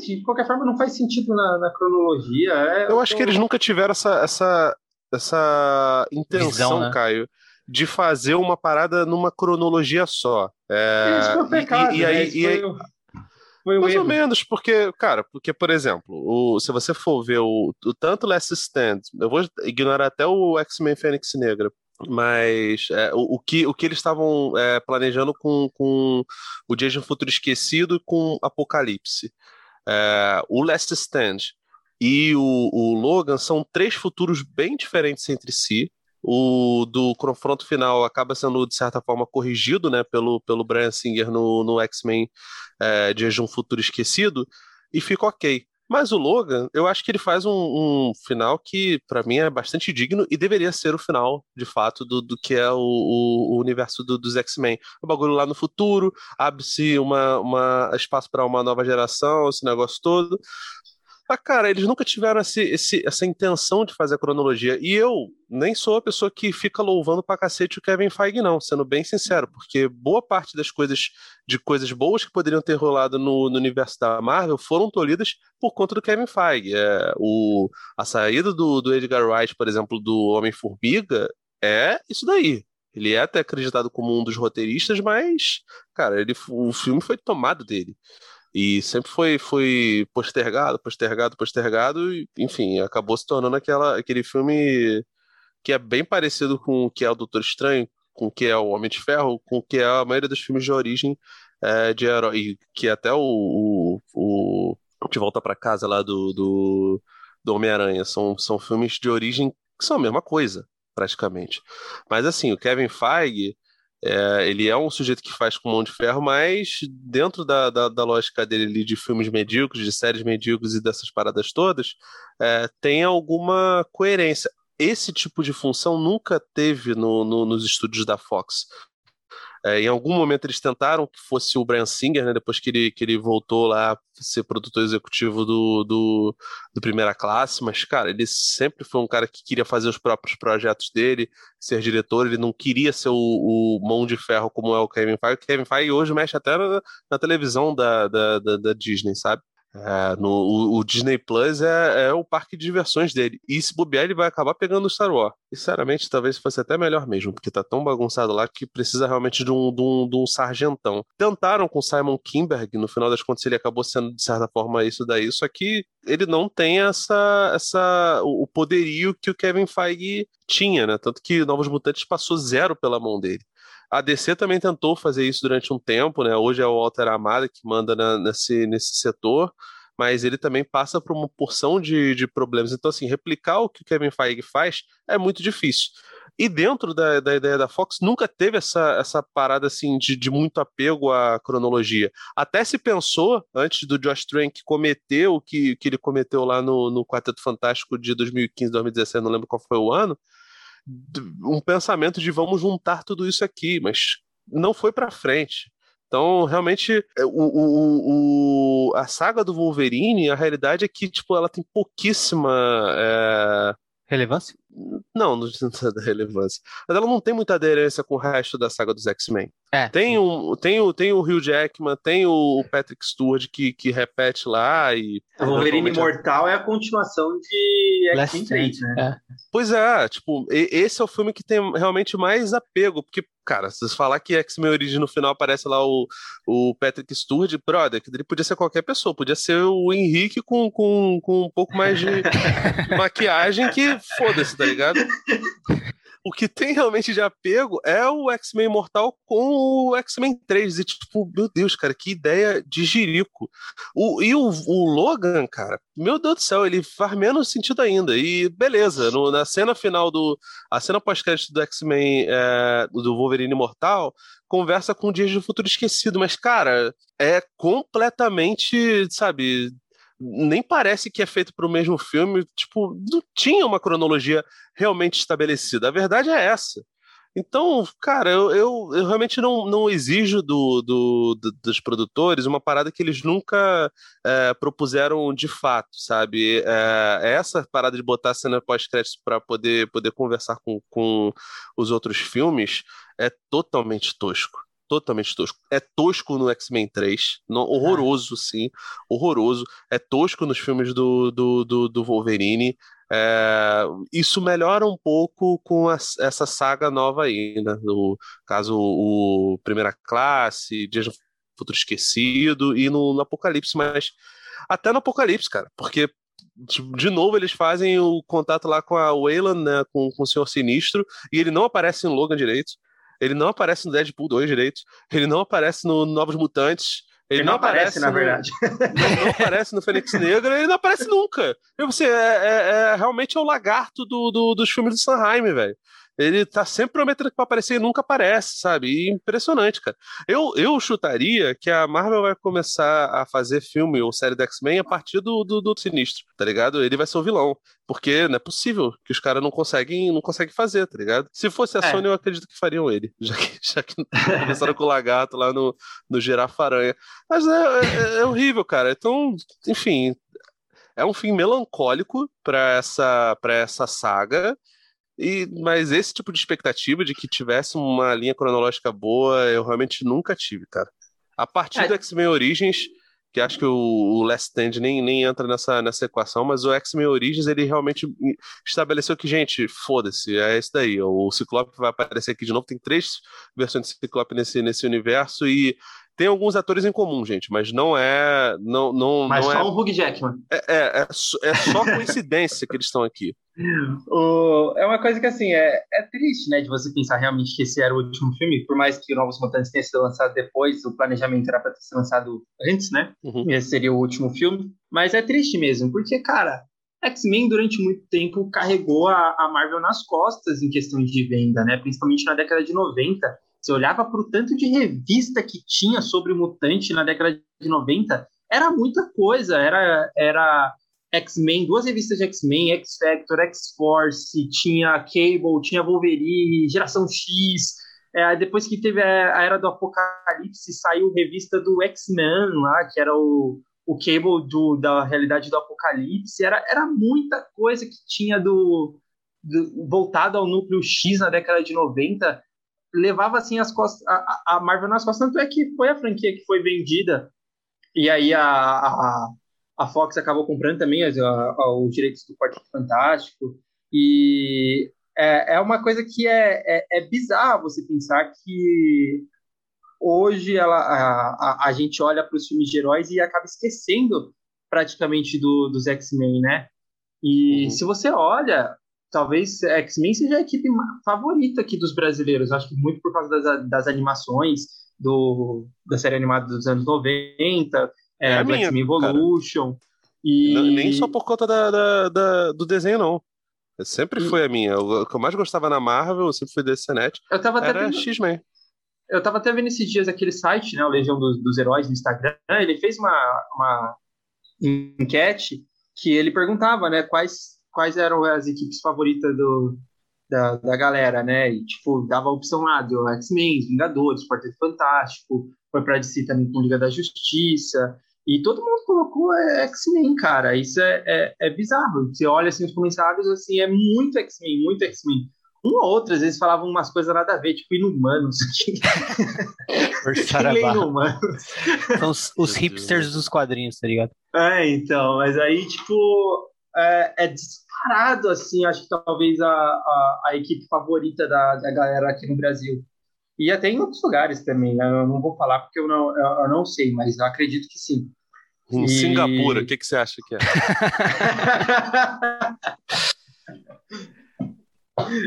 De qualquer forma, não faz sentido na, na cronologia. é-
Eu acho que eles nunca tiveram essa, essa, essa intenção,
Visão, né?
Caio, de fazer uma parada numa cronologia só. É,
Esse foi
e-
pecado,
e, e
né?
aí, e aí-
foi
mais ou menos, porque, cara, porque, por exemplo, o, se você for ver o, o tanto Last Stand, eu vou ignorar até o X-Men Fênix Negra, mas é, o, o que, o que eles estavam é, planejando com, com o Dia de um Futuro Esquecido e com Apocalipse. É, o Last Stand e o, o Logan são três futuros bem diferentes entre si. O do confronto final acaba sendo, de certa forma, corrigido né, pelo, pelo Brian Singer no, no X-Men é, de um Futuro Esquecido, e fica ok. Mas o Logan, eu acho que ele faz um, um final que, para mim, é bastante digno e deveria ser o final, de fato, do, do que é o, o, o universo do, dos X-Men. O bagulho lá no futuro, abre-se uma, uma espaço para uma nova geração, esse negócio todo. Ah, cara, eles nunca tiveram esse, esse, essa intenção de fazer a cronologia. E eu nem sou a pessoa que fica louvando pra cacete o Kevin Feige, não, sendo bem sincero, porque boa parte das coisas, de coisas boas que poderiam ter rolado no, no universo da Marvel foram tolhidas por conta do Kevin Feige. É, o, a saída do, do Edgar Wright, por exemplo, do Homem-Formiga, é isso daí. Ele é até acreditado como um dos roteiristas, mas, cara, ele, o filme foi tomado dele. E sempre foi, foi postergado, postergado, postergado, e, enfim, acabou se tornando aquela, aquele filme que é bem parecido com o que é o Doutor Estranho, com o que é o Homem de Ferro, com o que é a maioria dos filmes de origem é, de herói, que até o, o, o De Volta para Casa lá do, do, do Homem-Aranha são, são filmes de origem que são a mesma coisa, praticamente. Mas assim, o Kevin Feige é, ele é um sujeito que faz com mão de ferro, mas dentro da, da, da lógica dele de filmes medíocres, de séries medíocres e dessas paradas todas, é, tem alguma coerência. Esse tipo de função nunca teve no, no, nos estúdios da Fox. É, em algum momento eles tentaram que fosse o Brian Singer, né, depois que ele, que ele voltou lá ser produtor executivo do, do, do, Primeira Classe, mas, cara, ele sempre foi um cara que queria fazer os próprios projetos dele, ser diretor, ele não queria ser o, o mão de ferro como é o Kevin Feige. O Kevin Feige hoje mexe até na, na televisão da, da, da, da Disney, sabe? É, no, o, o, Disney Plus é, é, o parque de diversões dele. E se bobear, ele vai acabar pegando o Star Wars. Sinceramente, talvez fosse até melhor mesmo, porque tá tão bagunçado lá que precisa realmente de um, de um, de um sargentão. Tentaram com Simon Kimberg, no final das contas ele acabou sendo, de certa forma, isso daí, só que ele não tem essa, essa o poderio que o Kevin Feige tinha, né? Tanto que Novos Mutantes passou zero pela mão dele. A DC também tentou fazer isso durante um tempo, né? Hoje é o Walter Amada que manda na, nesse, nesse setor, mas ele também passa por uma porção de, de problemas. Então, assim, replicar o que o Kevin Feige faz é muito difícil. E dentro da, da ideia da Fox nunca teve essa, essa parada assim de, de muito apego à cronologia. Até se pensou, antes do Josh Trank cometer o que, que ele cometeu lá no, no Quarteto Fantástico de 2015, 2016, não lembro qual foi o ano, um pensamento de vamos juntar tudo isso aqui, mas não foi para frente. Então, realmente, é, o, o, o, a saga do Wolverine, a realidade é que tipo, ela tem pouquíssima é...
relevância.
Não, não da [LAUGHS] relevância. Mas ela não tem muita aderência com o resto da saga dos X-Men.
É.
Tem, um, tem, o, tem o Hugh Jackman, tem o Patrick Stewart que, que repete lá e.
O Wolverine Imortal é a continuação de 3, né? É.
Pois é, tipo, esse é o filme que tem realmente mais apego, porque, cara, se você falar que X-Men Origem no final aparece lá o, o Patrick Stewart, brother, que ele podia ser qualquer pessoa, podia ser o Henrique com, com, com um pouco mais de [LAUGHS] maquiagem que foda-se, tá ligado? O que tem realmente de apego é o X-Men Imortal com o X-Men 3. E, tipo, meu Deus, cara, que ideia de jirico. O, e o, o, Logan, cara, meu Deus do céu, ele faz menos sentido ainda. E beleza, no, na cena final do. A cena pós-crédito do X-Men é, do Wolverine Imortal conversa com o Dias do Futuro Esquecido, mas, cara, é completamente, sabe, nem parece que é feito para o mesmo filme, tipo, não tinha uma cronologia realmente estabelecida. A verdade é essa. Então, cara, eu, eu, eu realmente não, não exijo do, do, do, dos produtores uma parada que eles nunca é, propuseram de fato, sabe? É, essa parada de botar cena pós-crédito para poder, poder conversar com, com os outros filmes é totalmente tosco totalmente tosco. É tosco no X-Men 3, no, horroroso, sim, horroroso. É tosco nos filmes do, do, do, do Wolverine. É, isso melhora um pouco com a, essa saga nova aí, né? No caso, o Primeira Classe, Dias do Futuro Esquecido e no, no Apocalipse, mas até no Apocalipse, cara, porque de novo eles fazem o contato lá com a Wayland, né, com, com o Senhor Sinistro, e ele não aparece em Logan direito. Ele não aparece no Deadpool 2 direito. Ele não aparece no Novos Mutantes.
Ele, ele não, não, aparece, aparece na no, verdade.
Não, não, aparece no Fênix Negro, ele não aparece nunca. E você, é, é, é, realmente é o lagarto do, do, dos filmes do Sanheim, velho. Ele tá sempre prometendo que vai aparecer e nunca aparece, sabe? E impressionante, cara. Eu, eu chutaria que a Marvel vai começar a fazer filme ou série do X-Men a partir do, do, do, Sinistro, tá ligado? Ele vai ser o vilão. Porque não é possível que os caras não conseguem, não conseguem fazer, tá ligado? Se fosse a é. Sony, eu acredito que fariam ele. [LAUGHS] Já que, já que começaram com o lagarto lá no, no Girafa-Aranha. Mas é, é, é horrível, cara. Então, enfim, é um fim melancólico para essa, pra essa saga. E, mas esse tipo de expectativa de que tivesse uma linha cronológica boa, eu realmente nunca tive, cara. A partir é. do X-Men Origins, que acho que o, o Last Stand nem, nem entra nessa, nessa equação, mas o X-Men Origins ele realmente estabeleceu que, gente, foda-se, é esse daí. O Ciclope vai aparecer aqui de novo. Tem três versões de Ciclope nesse, nesse universo e tem alguns atores em comum, gente, mas não é. Não, não,
mas
não
só
é,
o Hugh Jackman.
É, é, é, é só coincidência que eles estão aqui. [LAUGHS]
O, é uma coisa que, assim, é, é triste, né, de você pensar realmente que esse era o último filme, por mais que Novos Mutantes tenha sido lançado depois, o planejamento era para ter sido lançado antes, né? Uhum. Esse seria o último filme. Mas é triste mesmo, porque, cara, X-Men durante muito tempo carregou a, a Marvel nas costas em questões de venda, né? Principalmente na década de 90 você olhava para o tanto de revista que tinha sobre mutante na década de 90, era muita coisa. Era, era X-Men, duas revistas de X-Men, X-Factor, X-Force, tinha Cable, tinha Wolverine, Geração X. É, depois que teve a, Era do Apocalipse, saiu revista do X-Men lá, que era o, o Cable do, da realidade do Apocalipse. Era, era muita coisa que tinha do, do voltado ao núcleo X na década de 90 levava assim as costas, a, a, Marvel nas costas, tanto é que foi a franquia que foi vendida e aí a, a, a Fox acabou comprando também as, os direitos do Quarteto Fantástico e é, é uma coisa que é, é, é bizarro você pensar que hoje ela, a, a, a gente olha para os filmes de heróis e acaba esquecendo praticamente do, dos X-Men, né? E uhum. se você olha, talvez X-Men seja a equipe favorita aqui dos brasileiros. Acho que muito por causa das, das animações do, da série animada dos anos 90, é, é X-Men Evolution. E...
nem só por conta da, da, da, do desenho, não. Sempre foi a minha. O que eu mais gostava na Marvel, sempre foi desse net.
Eu tava até
era vendo... X-Men.
Eu tava até vendo esses dias aquele site, né, o Legião dos, dos Heróis no Instagram. Ele fez uma, uma enquete que ele perguntava, né, quais quais eram as equipes favoritas do, da, da galera, né? E, tipo, dava a opção lá do X-Men, Vingadores, Quarteto Fantástico, foi pra DC também com Liga da Justiça, e todo mundo colocou é, X-Men, cara. Isso é, é, é, bizarro. Você olha assim os comentários, assim, é muito X-Men, muito X-Men. Um ou outro, às vezes falavam umas coisas nada a ver, tipo inumanos. [LAUGHS]
Forçar inumanos. São os, os hipsters dos quadrinhos, tá ligado?
É, então, mas aí, tipo, é, é disparado, assim, acho que talvez a, a, a, equipe favorita da, da galera aqui no Brasil. E até em outros lugares também, né? Eu não vou falar porque eu não, eu, não sei, mas eu acredito que sim.
Em e... Singapura, o que, que você acha que é? [LAUGHS]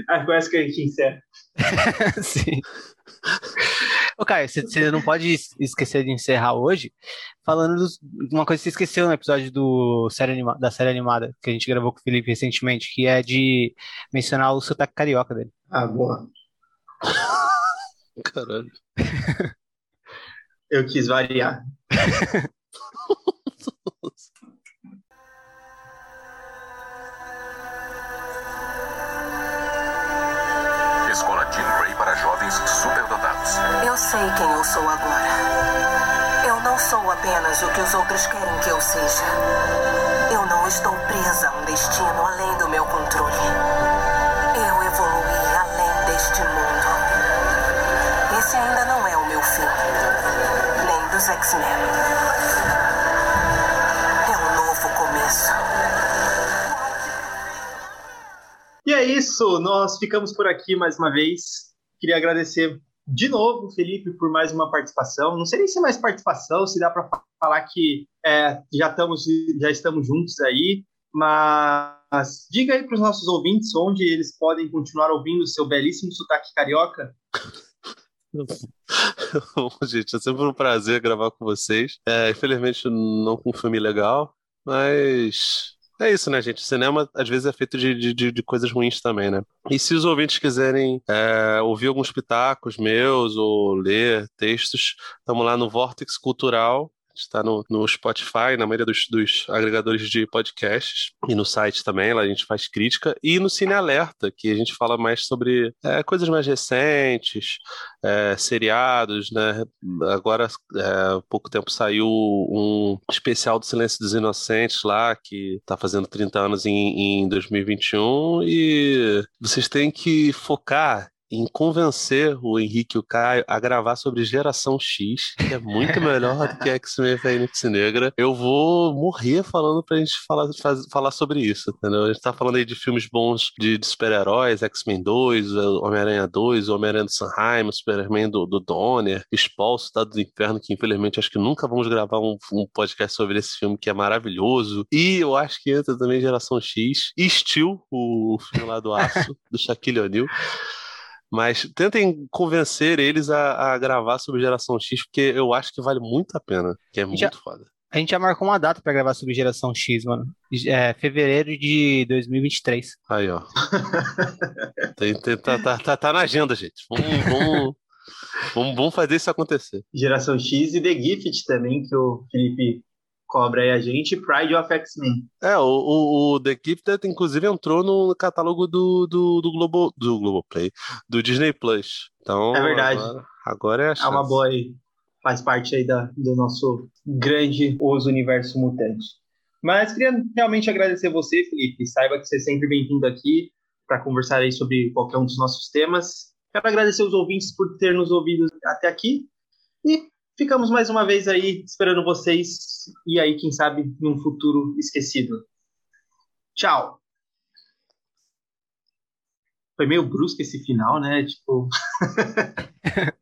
ah, com essa que a gente encerra.
sim. [LAUGHS] Ô, Caio, você não pode esquecer de encerrar hoje falando de uma coisa que você esqueceu no episódio do série anima, da série animada que a gente gravou com o Felipe recentemente, que é de mencionar o sotaque carioca dele.
Ah, boa. [LAUGHS]
Caralho.
Eu quis variar. [LAUGHS]
Eu sei quem eu sou agora. Eu não sou apenas o que os outros querem que eu seja. Eu não estou presa a um destino além do meu controle. Eu evoluí além deste mundo. Esse ainda não é o meu fim. Nem dos X-Men. É um novo começo.
E é isso, nós ficamos por aqui mais uma vez. Queria agradecer de novo, Felipe, por mais uma participação. Não sei nem se é mais participação, se dá para falar que é, já, estamos, já estamos juntos aí, mas diga aí para os nossos ouvintes onde eles podem continuar ouvindo o seu belíssimo sotaque carioca. [LAUGHS]
Gente, é sempre um prazer gravar com vocês. É, infelizmente não com um filme legal, mas É isso, né, gente? O cinema às vezes é feito de, de, de coisas ruins também, né? E se os ouvintes quiserem é, ouvir alguns pitacos meus ou ler textos, estamos lá no Vortex Cultural está no, no Spotify, na maioria dos, dos, agregadores de podcasts, e no site também, lá a gente faz crítica, e no Cine Alerta, que a gente fala mais sobre é, coisas mais recentes, é, seriados, né? Agora, é, há pouco tempo saiu um especial do Silêncio dos Inocentes lá, que está fazendo 30 anos em, em 2021, e vocês têm que focar em convencer o Henrique e o Caio a gravar sobre Geração X, que é muito melhor do que X-Men Fênix Negra. Eu vou morrer falando pra gente falar, faz, falar sobre isso, entendeu? A gente tá falando aí de filmes bons de, de super-heróis, X-Men 2, Homem-Aranha 2, Homem-Aranha do Sanheim, Superman do, do Donner, Expulso, Estado do Inferno, que infelizmente acho que nunca vamos gravar um, um, podcast sobre esse filme que é maravilhoso. E eu acho que entra também Geração X Steel, o filme lá do Aço, do Shaquille O'Neal. Mas tentem convencer eles a, a, gravar sobre Geração X, porque eu acho que vale muito a pena, que é muito
já,
foda.
A gente já marcou uma data para gravar sobre Geração X, mano. É fevereiro de 2023.
Aí, ó. [LAUGHS] tem, tem, tá, tá, tá, tá, na agenda, gente. Vamos, vamos, vamos, vamos fazer isso acontecer.
Geração X e The Gift também, que o Felipe cobra aí a gente, Pride of X-Men.
É, o, o, o, The Gifted, inclusive, entrou no catálogo do, do, do, Globo, do Globoplay, do Disney Plus. Então,
é verdade.
Agora, agora é a chance.
É uma boa aí. Faz parte aí da, do nosso grande Os Universo Mutante. Mas queria realmente agradecer você, Felipe. Saiba que você é sempre bem-vindo aqui para conversar aí sobre qualquer um dos nossos temas. Quero agradecer os ouvintes por ter nos ouvido até aqui. E ficamos mais uma vez aí esperando vocês e aí, quem sabe, em um futuro esquecido. Tchau! Foi meio brusco esse final, né? Tipo. [LAUGHS]